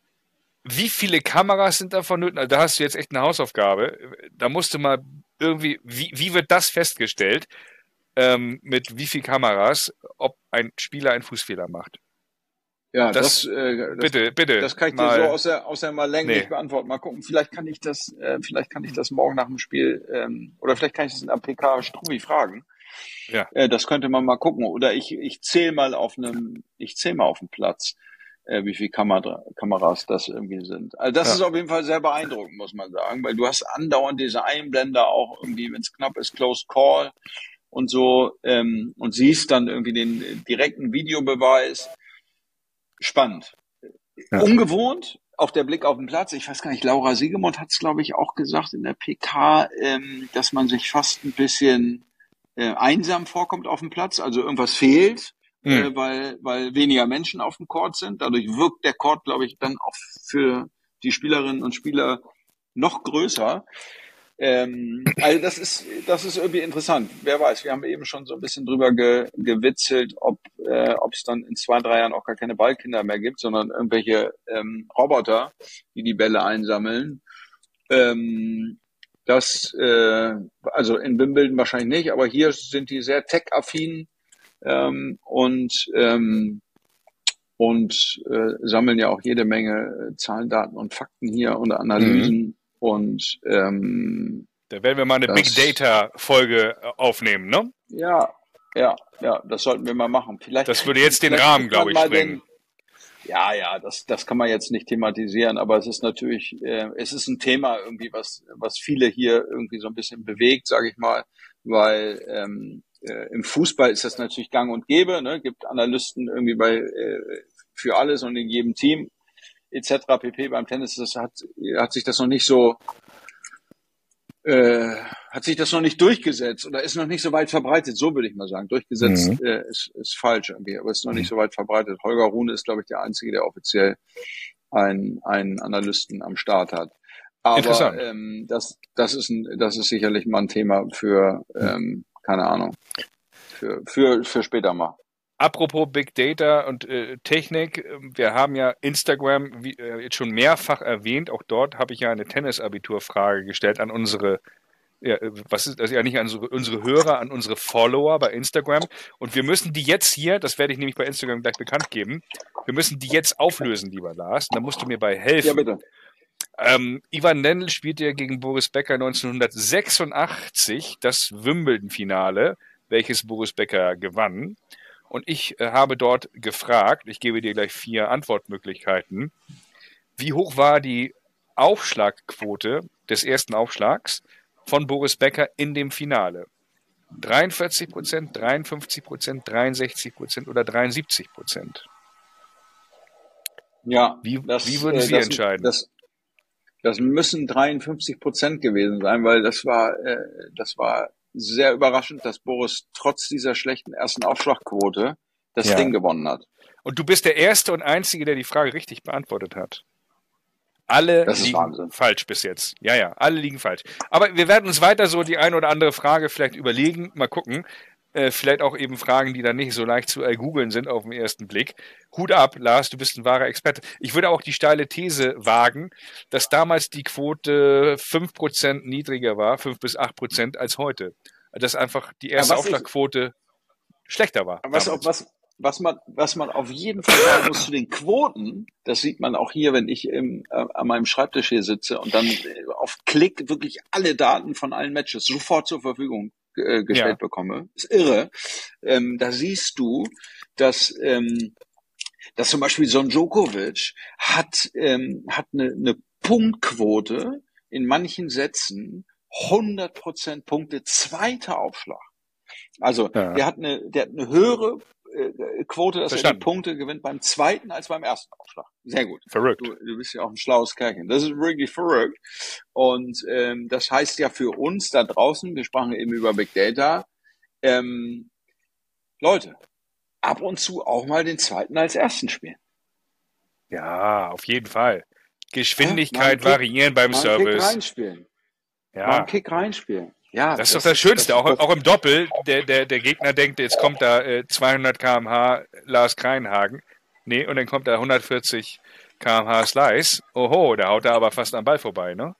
Wie viele Kameras sind da vonnöten? Also da hast du jetzt echt eine Hausaufgabe. Da musst du mal irgendwie, wie, wie wird das festgestellt? Ähm, mit wie viel Kameras, ob ein Spieler einen Fußfehler macht? Ja, das- das, äh, das Bitte, bitte. Das kann ich mal, dir so aus der, aus der mal länglich Nee. beantworten. Mal gucken, vielleicht kann ich das, äh, vielleicht kann ich das morgen nach dem Spiel, ähm, oder vielleicht kann ich das in APK Strubi fragen. Ja. Äh, das könnte man mal gucken. Oder ich, ich zähle mal auf einem, ich zähle mal auf dem Platz, äh, wie viele Kamera, Kameras das irgendwie sind. Also das Ja. ist auf jeden Fall sehr beeindruckend, muss man sagen, weil du hast andauernd diese Einblender auch irgendwie, wenn es knapp ist, Closed Call und so, ähm, und siehst dann irgendwie den direkten Videobeweis. Spannend. Ja. Ungewohnt, auch der Blick auf den Platz. Ich weiß gar nicht, Laura Siegemund hat es, glaube ich, auch gesagt in der PK, ähm, dass man sich fast ein bisschen äh, einsam vorkommt auf dem Platz, also irgendwas fehlt, Hm. äh, weil, weil weniger Menschen auf dem Court sind. Dadurch wirkt der Court, glaube ich, dann auch für die Spielerinnen und Spieler noch größer. Ähm, also das ist, das ist irgendwie interessant. Wer weiß, wir haben eben schon so ein bisschen drüber ge, gewitzelt, ob äh, ob es dann in zwei, drei Jahren auch gar keine Ballkinder mehr gibt, sondern irgendwelche ähm, Roboter, die die Bälle einsammeln. Ähm, das, äh, also in Wimbledon wahrscheinlich nicht, aber hier sind die sehr tech-affin ähm, und ähm, und äh, sammeln ja auch jede Menge äh, Zahlen, Daten und Fakten hier und Analysen und ähm, Da werden wir mal eine Das- Big Data Folge äh, aufnehmen, ne? ja, ja, ja, das sollten wir mal machen. Vielleicht Das würde jetzt den Rahmen, glaube ich, sprengen. Den, ja, ja, das, das kann man jetzt nicht thematisieren, aber es ist natürlich, äh, es ist ein Thema irgendwie, was, was viele hier irgendwie so ein bisschen bewegt, sage ich mal, weil ähm, äh, im Fußball ist das natürlich gang und gäbe, ne? gibt Analysten irgendwie bei äh, für alles und in jedem Team etc. pp. Beim Tennis das hat, hat sich das noch nicht so äh, hat sich das noch nicht durchgesetzt oder ist noch nicht so weit verbreitet, so würde ich mal sagen. Durchgesetzt äh, ist, ist falsch irgendwie, aber ist noch nicht so weit verbreitet. Holger Rune ist, glaube ich, der Einzige, der offiziell einen, einen Analysten am Start hat. Aber Interessant. ähm, das, das, ist ein, das ist sicherlich mal ein Thema für, ähm, keine Ahnung, für, für, für später mal. Apropos Big Data und äh, Technik, wir haben ja Instagram wie, äh, jetzt schon mehrfach erwähnt. Auch dort habe ich ja eine Tennisabiturfrage gestellt an unsere, ja, äh, was ist das ja nicht an unsere, unsere Hörer, an unsere Follower bei Instagram. Und wir müssen die jetzt hier, das werde ich nämlich bei Instagram gleich bekannt geben, wir müssen die jetzt auflösen, lieber Lars. Da musst du mir bei helfen. Ja, bitte. Ähm, Ivan Lendl spielte ja gegen Boris Becker 1986 das Wimbledon-Finale, welches Boris Becker gewann. Und ich äh, habe dort gefragt, ich gebe dir gleich vier Antwortmöglichkeiten, wie hoch war die Aufschlagquote des ersten Aufschlags von Boris Becker in dem Finale? 43 Prozent, 53 Prozent, 63 Prozent oder 73 Prozent? Ja, Wie- wie würden äh, Sie das, entscheiden? Das, das müssen 53 Prozent gewesen sein, weil das war, äh, das war sehr überraschend, dass Boris trotz dieser schlechten ersten Aufschlagquote das Ja. Ding gewonnen hat. Und du bist der Erste und Einzige, der die Frage richtig beantwortet hat. Alle liegen Wahnsinn. falsch bis jetzt. Ja, ja, alle liegen falsch. Aber wir werden uns weiter so die eine oder andere Frage vielleicht überlegen, mal gucken. Äh, vielleicht auch eben Fragen, die dann nicht so leicht zu googeln sind auf den ersten Blick. Hut ab, Lars, du bist ein wahrer Experte. Ich würde auch die steile These wagen, dass damals die Quote 5% niedriger war, 5 bis 8% als heute. Dass einfach die erste ich- Aufschlagquote schlechter war. Was, was, was, man, was man auf jeden Fall sagen muss zu den Quoten, das sieht man auch hier, wenn ich im, äh, an meinem Schreibtisch hier sitze und dann auf Klick wirklich alle Daten von allen Matches sofort zur Verfügung äh, gestellt Ja. bekomme. Ist irre. Ähm, da siehst du, dass, ähm, dass zum Beispiel Son Djokovic hat, ähm, hat eine, eine Punktquote in manchen Sätzen 100% Punkte, zweiter Aufschlag. Also Ja. der hat eine, der hat eine höhere äh, Quote, dass er Verstanden. die Punkte gewinnt beim zweiten als beim ersten Aufschlag. Sehr gut. Verrückt. Du, du bist ja auch ein schlaues Kerlchen. Das ist wirklich verrückt. Und ähm, das heißt ja für uns da draußen, wir sprachen eben über Big Data, ähm, Leute, ab und zu auch mal den zweiten als ersten spielen. Ja, auf jeden Fall. Geschwindigkeit Ja, mal einen Kick- variieren beim Mal einen Kick Service. reinspielen. Mal Ja, einen Kick reinspielen. Ja, das ist doch das Schönste. Auch, auch im Doppel, der, der, der Gegner denkt, jetzt kommt da äh, 200 km/h Lars Kreinhagen. Nee, und dann kommt da 140 km/h Slice. Oho, da haut er aber fast am Ball vorbei, ne?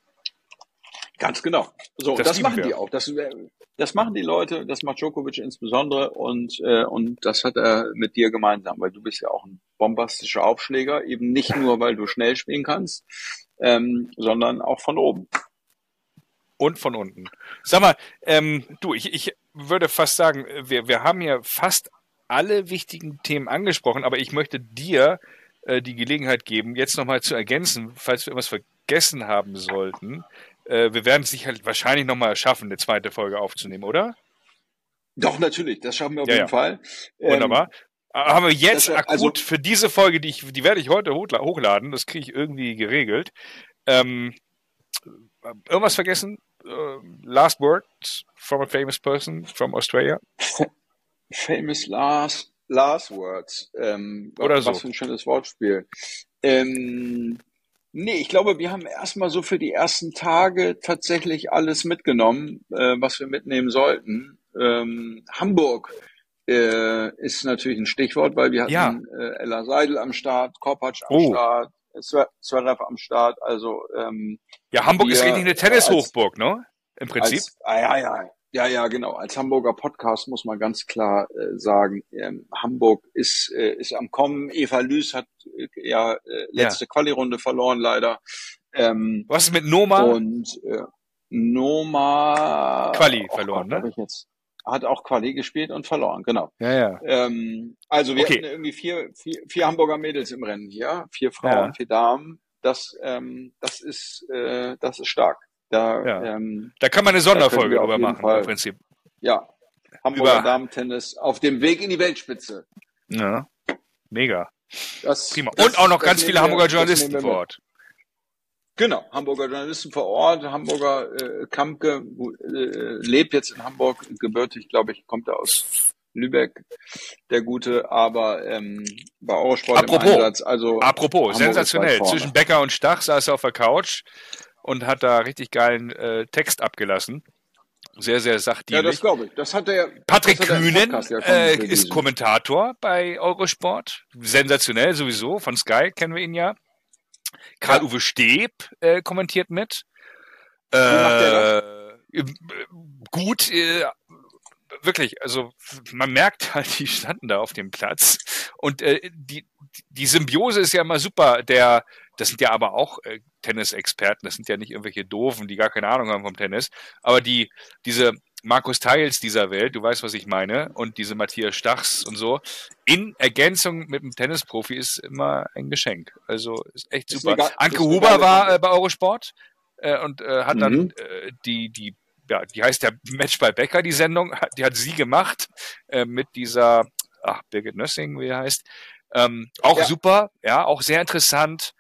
Ganz genau. So, Das das, machen wir. die auch. Das, äh, das machen die Leute, das macht Djokovic insbesondere und, äh, und das hat er mit dir gemeinsam, weil du bist ja auch ein bombastischer Aufschläger, eben nicht nur, weil du schnell spielen kannst, ähm, sondern auch von oben. Und von unten. Sag mal, ähm, du, ich, ich würde fast sagen, wir, wir haben hier fast alle wichtigen Themen angesprochen, aber ich möchte dir äh, die Gelegenheit geben, jetzt nochmal zu ergänzen, falls wir irgendwas vergessen haben sollten. Äh, wir werden es sicherlich wahrscheinlich nochmal schaffen, eine zweite Folge aufzunehmen, oder? Doch, natürlich, das schaffen wir auf Ja, jeden ja. Fall. Ähm, Wunderbar. Aber haben wir jetzt akut also- für diese Folge, die, ich, die werde ich heute hochla- hochladen, das kriege ich irgendwie geregelt. Ähm, irgendwas vergessen? Uh, last words from a famous person from Australia? Famous last, last words. Ähm, Oder was so. für ein schönes Wortspiel. Ähm, nee, ich glaube, wir haben erstmal so für die ersten Tage tatsächlich alles mitgenommen, äh, was wir mitnehmen sollten. Ähm, Hamburg äh, ist natürlich ein Stichwort, weil wir hatten Ja. äh, Ella Seidel am Start, Korpatsch am Oh. Start, Zverev am Start. Also ähm, Ja, Hamburg ist richtig eine Tennishochburg, ne? Im Prinzip. als, ah, ja, ja, ja, ja, genau. Als Hamburger Podcast muss man ganz klar äh, sagen, ähm, Hamburg ist, äh, ist am Kommen. Eva Lüß hat äh, ja äh, letzte Quali-Runde verloren, leider. Ähm, Was ist mit Noma? und äh, Noma Quali oh verloren, Gott, ne? hab Ich jetzt, hat auch Quali gespielt und verloren, genau. ja, ja. Ähm, also wir Okay. hatten irgendwie vier, vier, vier Hamburger Mädels im Rennen hier, vier Frauen, Ja. vier Damen. Das, ähm, das ist, äh, das ist stark. Da, Ja. ähm, Da kann man eine Sonderfolge drüber machen, Fall- im Prinzip. ja, Hamburger Über- Damen-Tennis auf dem Weg in die Weltspitze. Ja. Mega. Das, Prima. das- Und auch noch ganz viele wir- Hamburger Journalisten vor mit. Ort. Genau, Hamburger Journalisten vor Ort, Hamburger äh, Kampke äh, lebt jetzt in Hamburg, gebürtig, glaube ich, kommt er aus Lübeck, der Gute, aber ähm, bei Eurosport Apropos, im Einsatz. Also Apropos, Hamburg sensationell. Zwischen Becker und Stach saß er auf der Couch und hat da richtig geilen äh, Text abgelassen. Sehr, sehr Ja, sachdienlich. das glaube ich. Das hat er. Patrick hat Kühnen ja äh, ist Kommentator bei Eurosport. Sensationell sowieso. Von Sky kennen wir ihn ja. Karl-Uwe Steb äh, kommentiert mit. Äh, macht der äh, gut, äh, wirklich, also man merkt halt, die standen da auf dem Platz. Und äh, die, die Symbiose ist ja immer super. Der, das sind ja aber auch äh, Tennisexperten, das sind ja nicht irgendwelche Doofen, die gar keine Ahnung haben vom Tennis. Aber die, diese Markus Teils dieser Welt, du weißt, was ich meine, und diese Matthias Stachs und so, in Ergänzung mit einem Tennisprofi ist immer ein Geschenk. Also ist echt super. Anke ist eine Huber war äh, bei Eurosport äh, und äh, hat dann Mhm. äh, die, die, ja, die heißt ja Match bei Becker, die Sendung, die hat sie gemacht äh, mit dieser, ach, Birgit Nössing, wie er heißt. Ähm, auch Ja. super, ja, auch sehr interessant.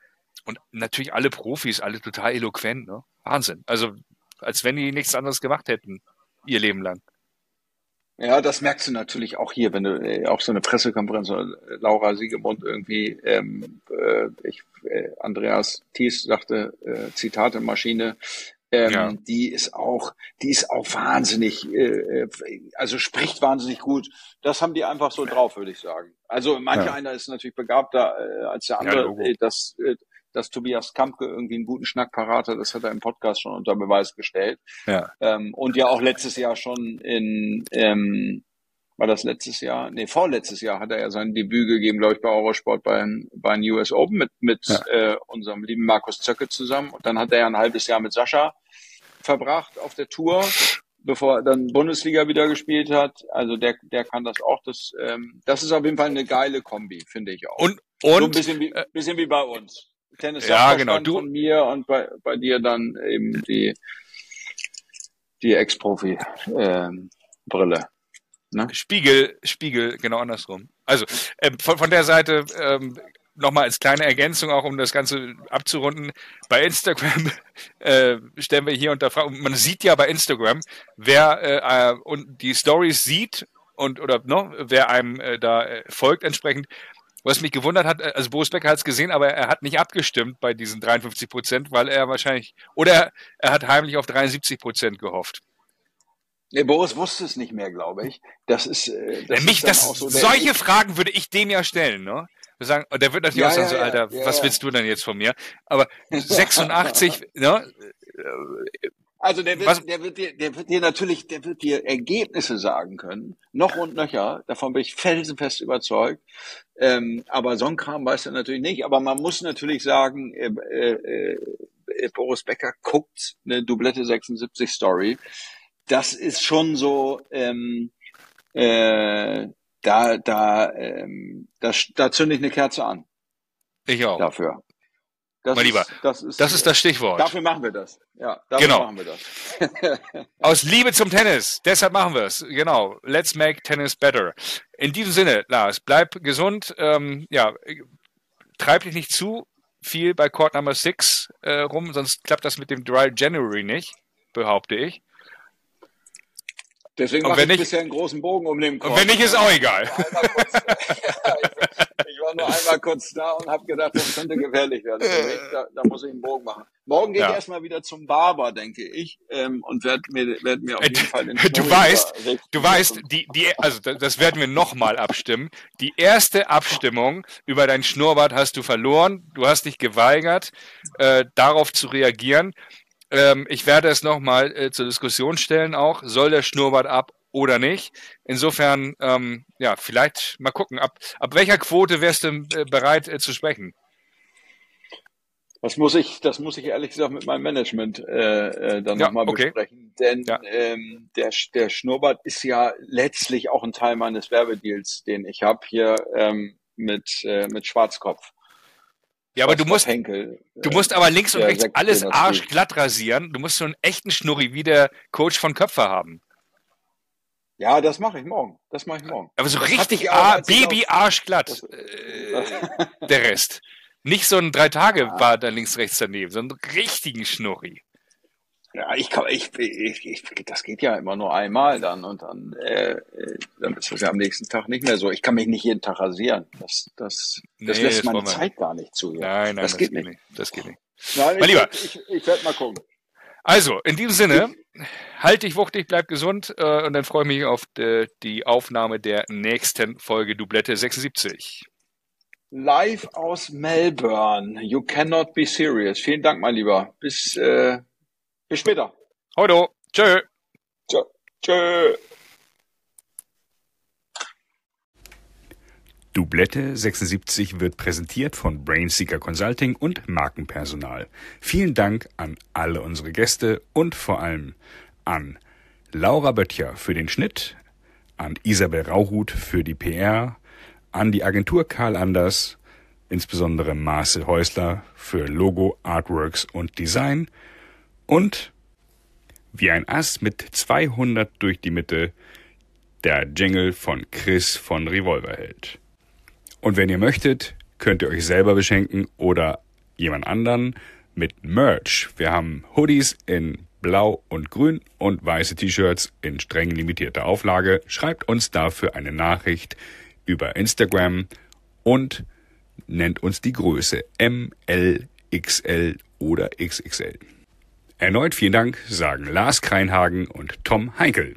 Und natürlich alle Profis, alle total eloquent, ne? Wahnsinn. Also, als wenn die nichts anderes gemacht hätten, ihr Leben lang. Ja, das merkst du natürlich auch hier, wenn du äh, auch so eine Pressekonferenz oder äh, Laura Siegemund irgendwie, ähm, äh, ich, äh, Andreas Thies sagte, äh, Zitate Maschine, ähm, Ja. die ist auch, die ist auch wahnsinnig, äh, äh, also spricht wahnsinnig gut. Das haben die einfach so drauf, würde ich sagen. Also mancher Ja. einer ist natürlich begabter äh, als der Ja, andere. Äh, dass, äh, dass Tobias Kampke irgendwie einen guten Schnack parat hat, das hat er im Podcast schon unter Beweis gestellt. Ja. Ähm, und ja auch letztes Jahr schon in, ähm, war das letztes Jahr? Nee, vorletztes Jahr hat er ja sein Debüt gegeben, glaube ich, bei Eurosport bei, bei den US Open mit, mit Ja. äh, unserem lieben Markus Zöcke zusammen. Und dann hat er ja ein halbes Jahr mit Sascha verbracht auf der Tour, bevor er dann Bundesliga wieder gespielt hat. Also der, der kann das auch. Das, ähm, das ist auf jeden Fall eine geile Kombi, finde ich auch. Und, so ein und, bisschen wie, äh, bisschen wie bei uns. Tennis Ja, genau, du- von mir und bei, bei dir dann eben die, die Ex-Profi-Brille. ne? Spiegel, Spiegel, genau andersrum. Also ähm, von, von der Seite ähm, nochmal als kleine Ergänzung, auch um das Ganze abzurunden. Bei Instagram äh, stellen wir hier unter Frage, man sieht ja bei Instagram, wer äh, äh, und die Stories sieht und oder ne, wer einem äh, da äh, folgt entsprechend. Was mich gewundert hat, äh, also Boris Becker hat es gesehen, aber er hat nicht abgestimmt bei diesen 53 Prozent, weil er wahrscheinlich, oder er, hat heimlich auf 73 Prozent gehofft. Nee, Boris wusste es nicht mehr, glaube ich. Das ist, äh, das Ja, mich, ist das, so solche Fragen würde ich dem ja stellen, ne? Wir sagen, und der wird natürlich Ja, auch sagen, ja, so, Alter, ja, was willst du denn jetzt von mir? Aber 86, ne? Also der wird, der wird dir, der wird dir natürlich, der wird dir Ergebnisse sagen können, noch und nöcher. Davon bin ich felsenfest überzeugt. Ähm, aber so ein Kram weiß er natürlich nicht. Aber man muss natürlich sagen, äh, äh, äh, Boris Becker guckt eine Doublette 76 Story. Das ist schon so, ähm, äh, da, da, ähm, da, da zünde ich eine Kerze an Ich auch. dafür. Das Mein Lieber, ist, das ist, Das ist das Stichwort. Dafür machen wir das. Ja, dafür Genau. machen wir das. Aus Liebe zum Tennis. Deshalb machen wir es. Genau. Let's make tennis better. In diesem Sinne, Lars, bleib gesund. Ähm, ja, treib dich nicht zu viel bei Court Number 6 äh, rum, sonst klappt das mit dem Dry January nicht. behaupte ich. Deswegen mache ich nicht- bisher einen großen Bogen um den Kopf. Und wenn nicht, ist auch egal. Einmal kurz, ja, ich, war nur einmal kurz da und habe gedacht, das könnte gefährlich werden. Da, da muss ich einen Bogen machen. Morgen gehe Ja. ich erstmal wieder zum Barber, denke ich, ähm, und werde mir, werd mir auf jeden Fall den Du weißt, du weißt, die, die, also da- das werden wir nochmal abstimmen. Die erste Abstimmung über dein Schnurrbart hast du verloren. Du hast dich geweigert, äh, darauf zu reagieren. Ähm, ich werde es nochmal äh, zur Diskussion stellen auch. Soll der Schnurrbart ab oder nicht? Insofern, ähm, ja, vielleicht mal gucken. Ab, ab welcher Quote wärst du äh, bereit äh, zu sprechen? Das muss ich, das muss ich ehrlich gesagt mit meinem Management äh, äh, dann Ja, nochmal okay. besprechen. Denn Ja. ähm, der, der Schnurrbart ist ja letztlich auch ein Teil meines Werbedeals, den ich habe hier ähm, mit, äh, mit Schwarzkopf. Ja, aber du musst, Henkel. du musst aber links und rechts alles arschglatt rasieren. Du musst so einen echten Schnurri wie der Coach von Köpfer haben. Ja, das mache ich morgen. Das mache ich morgen. Aber so Das richtig Ar als ich Baby auf- arschglatt. Das- Äh, der Rest. Nicht so ein drei Tage war da links rechts daneben, sondern einen richtigen Schnurri. Ja, ich ich, ich, ich, das geht ja immer nur einmal dann und dann, äh, äh, dann ist es ja am nächsten Tag nicht mehr so. Ich kann mich nicht jeden Tag rasieren. Das, das, das Nee, lässt das meine Zeit gar nicht zu. Nein, nein, das, geht nicht. Das geht nicht. Nein, Mein ich, Lieber. Ich, ich, ich werde mal gucken. Also, in diesem Sinne, halt dich wuchtig, bleib gesund äh, und dann freue ich mich auf die, die Aufnahme der nächsten Folge Doublette 76. Live aus Melbourne. You cannot be serious. Vielen Dank, mein Lieber. Bis, äh, bis später. Heute, tschö. Tschö. Tschö. Doublette 76 wird präsentiert von Brainseeker Consulting und Markenpersonal. Vielen Dank an alle unsere Gäste und vor allem an Laura Böttcher für den Schnitt, an Isabel Rauhut für die PR, an die Agentur Karl Anders, insbesondere Marcel Häusler für Logo, Artworks und Design und wie ein Ass mit 200 durch die Mitte der Jingle von Chris von Revolverheld. Und wenn ihr möchtet, könnt ihr euch selber beschenken oder jemand anderen mit Merch. Wir haben Hoodies in blau und grün und weiße T-Shirts in streng limitierter Auflage. Schreibt uns dafür eine Nachricht über Instagram und nennt uns die Größe M, L, XL oder XXL. Erneut vielen Dank sagen Lars Kreinhagen und Tom Heinkel.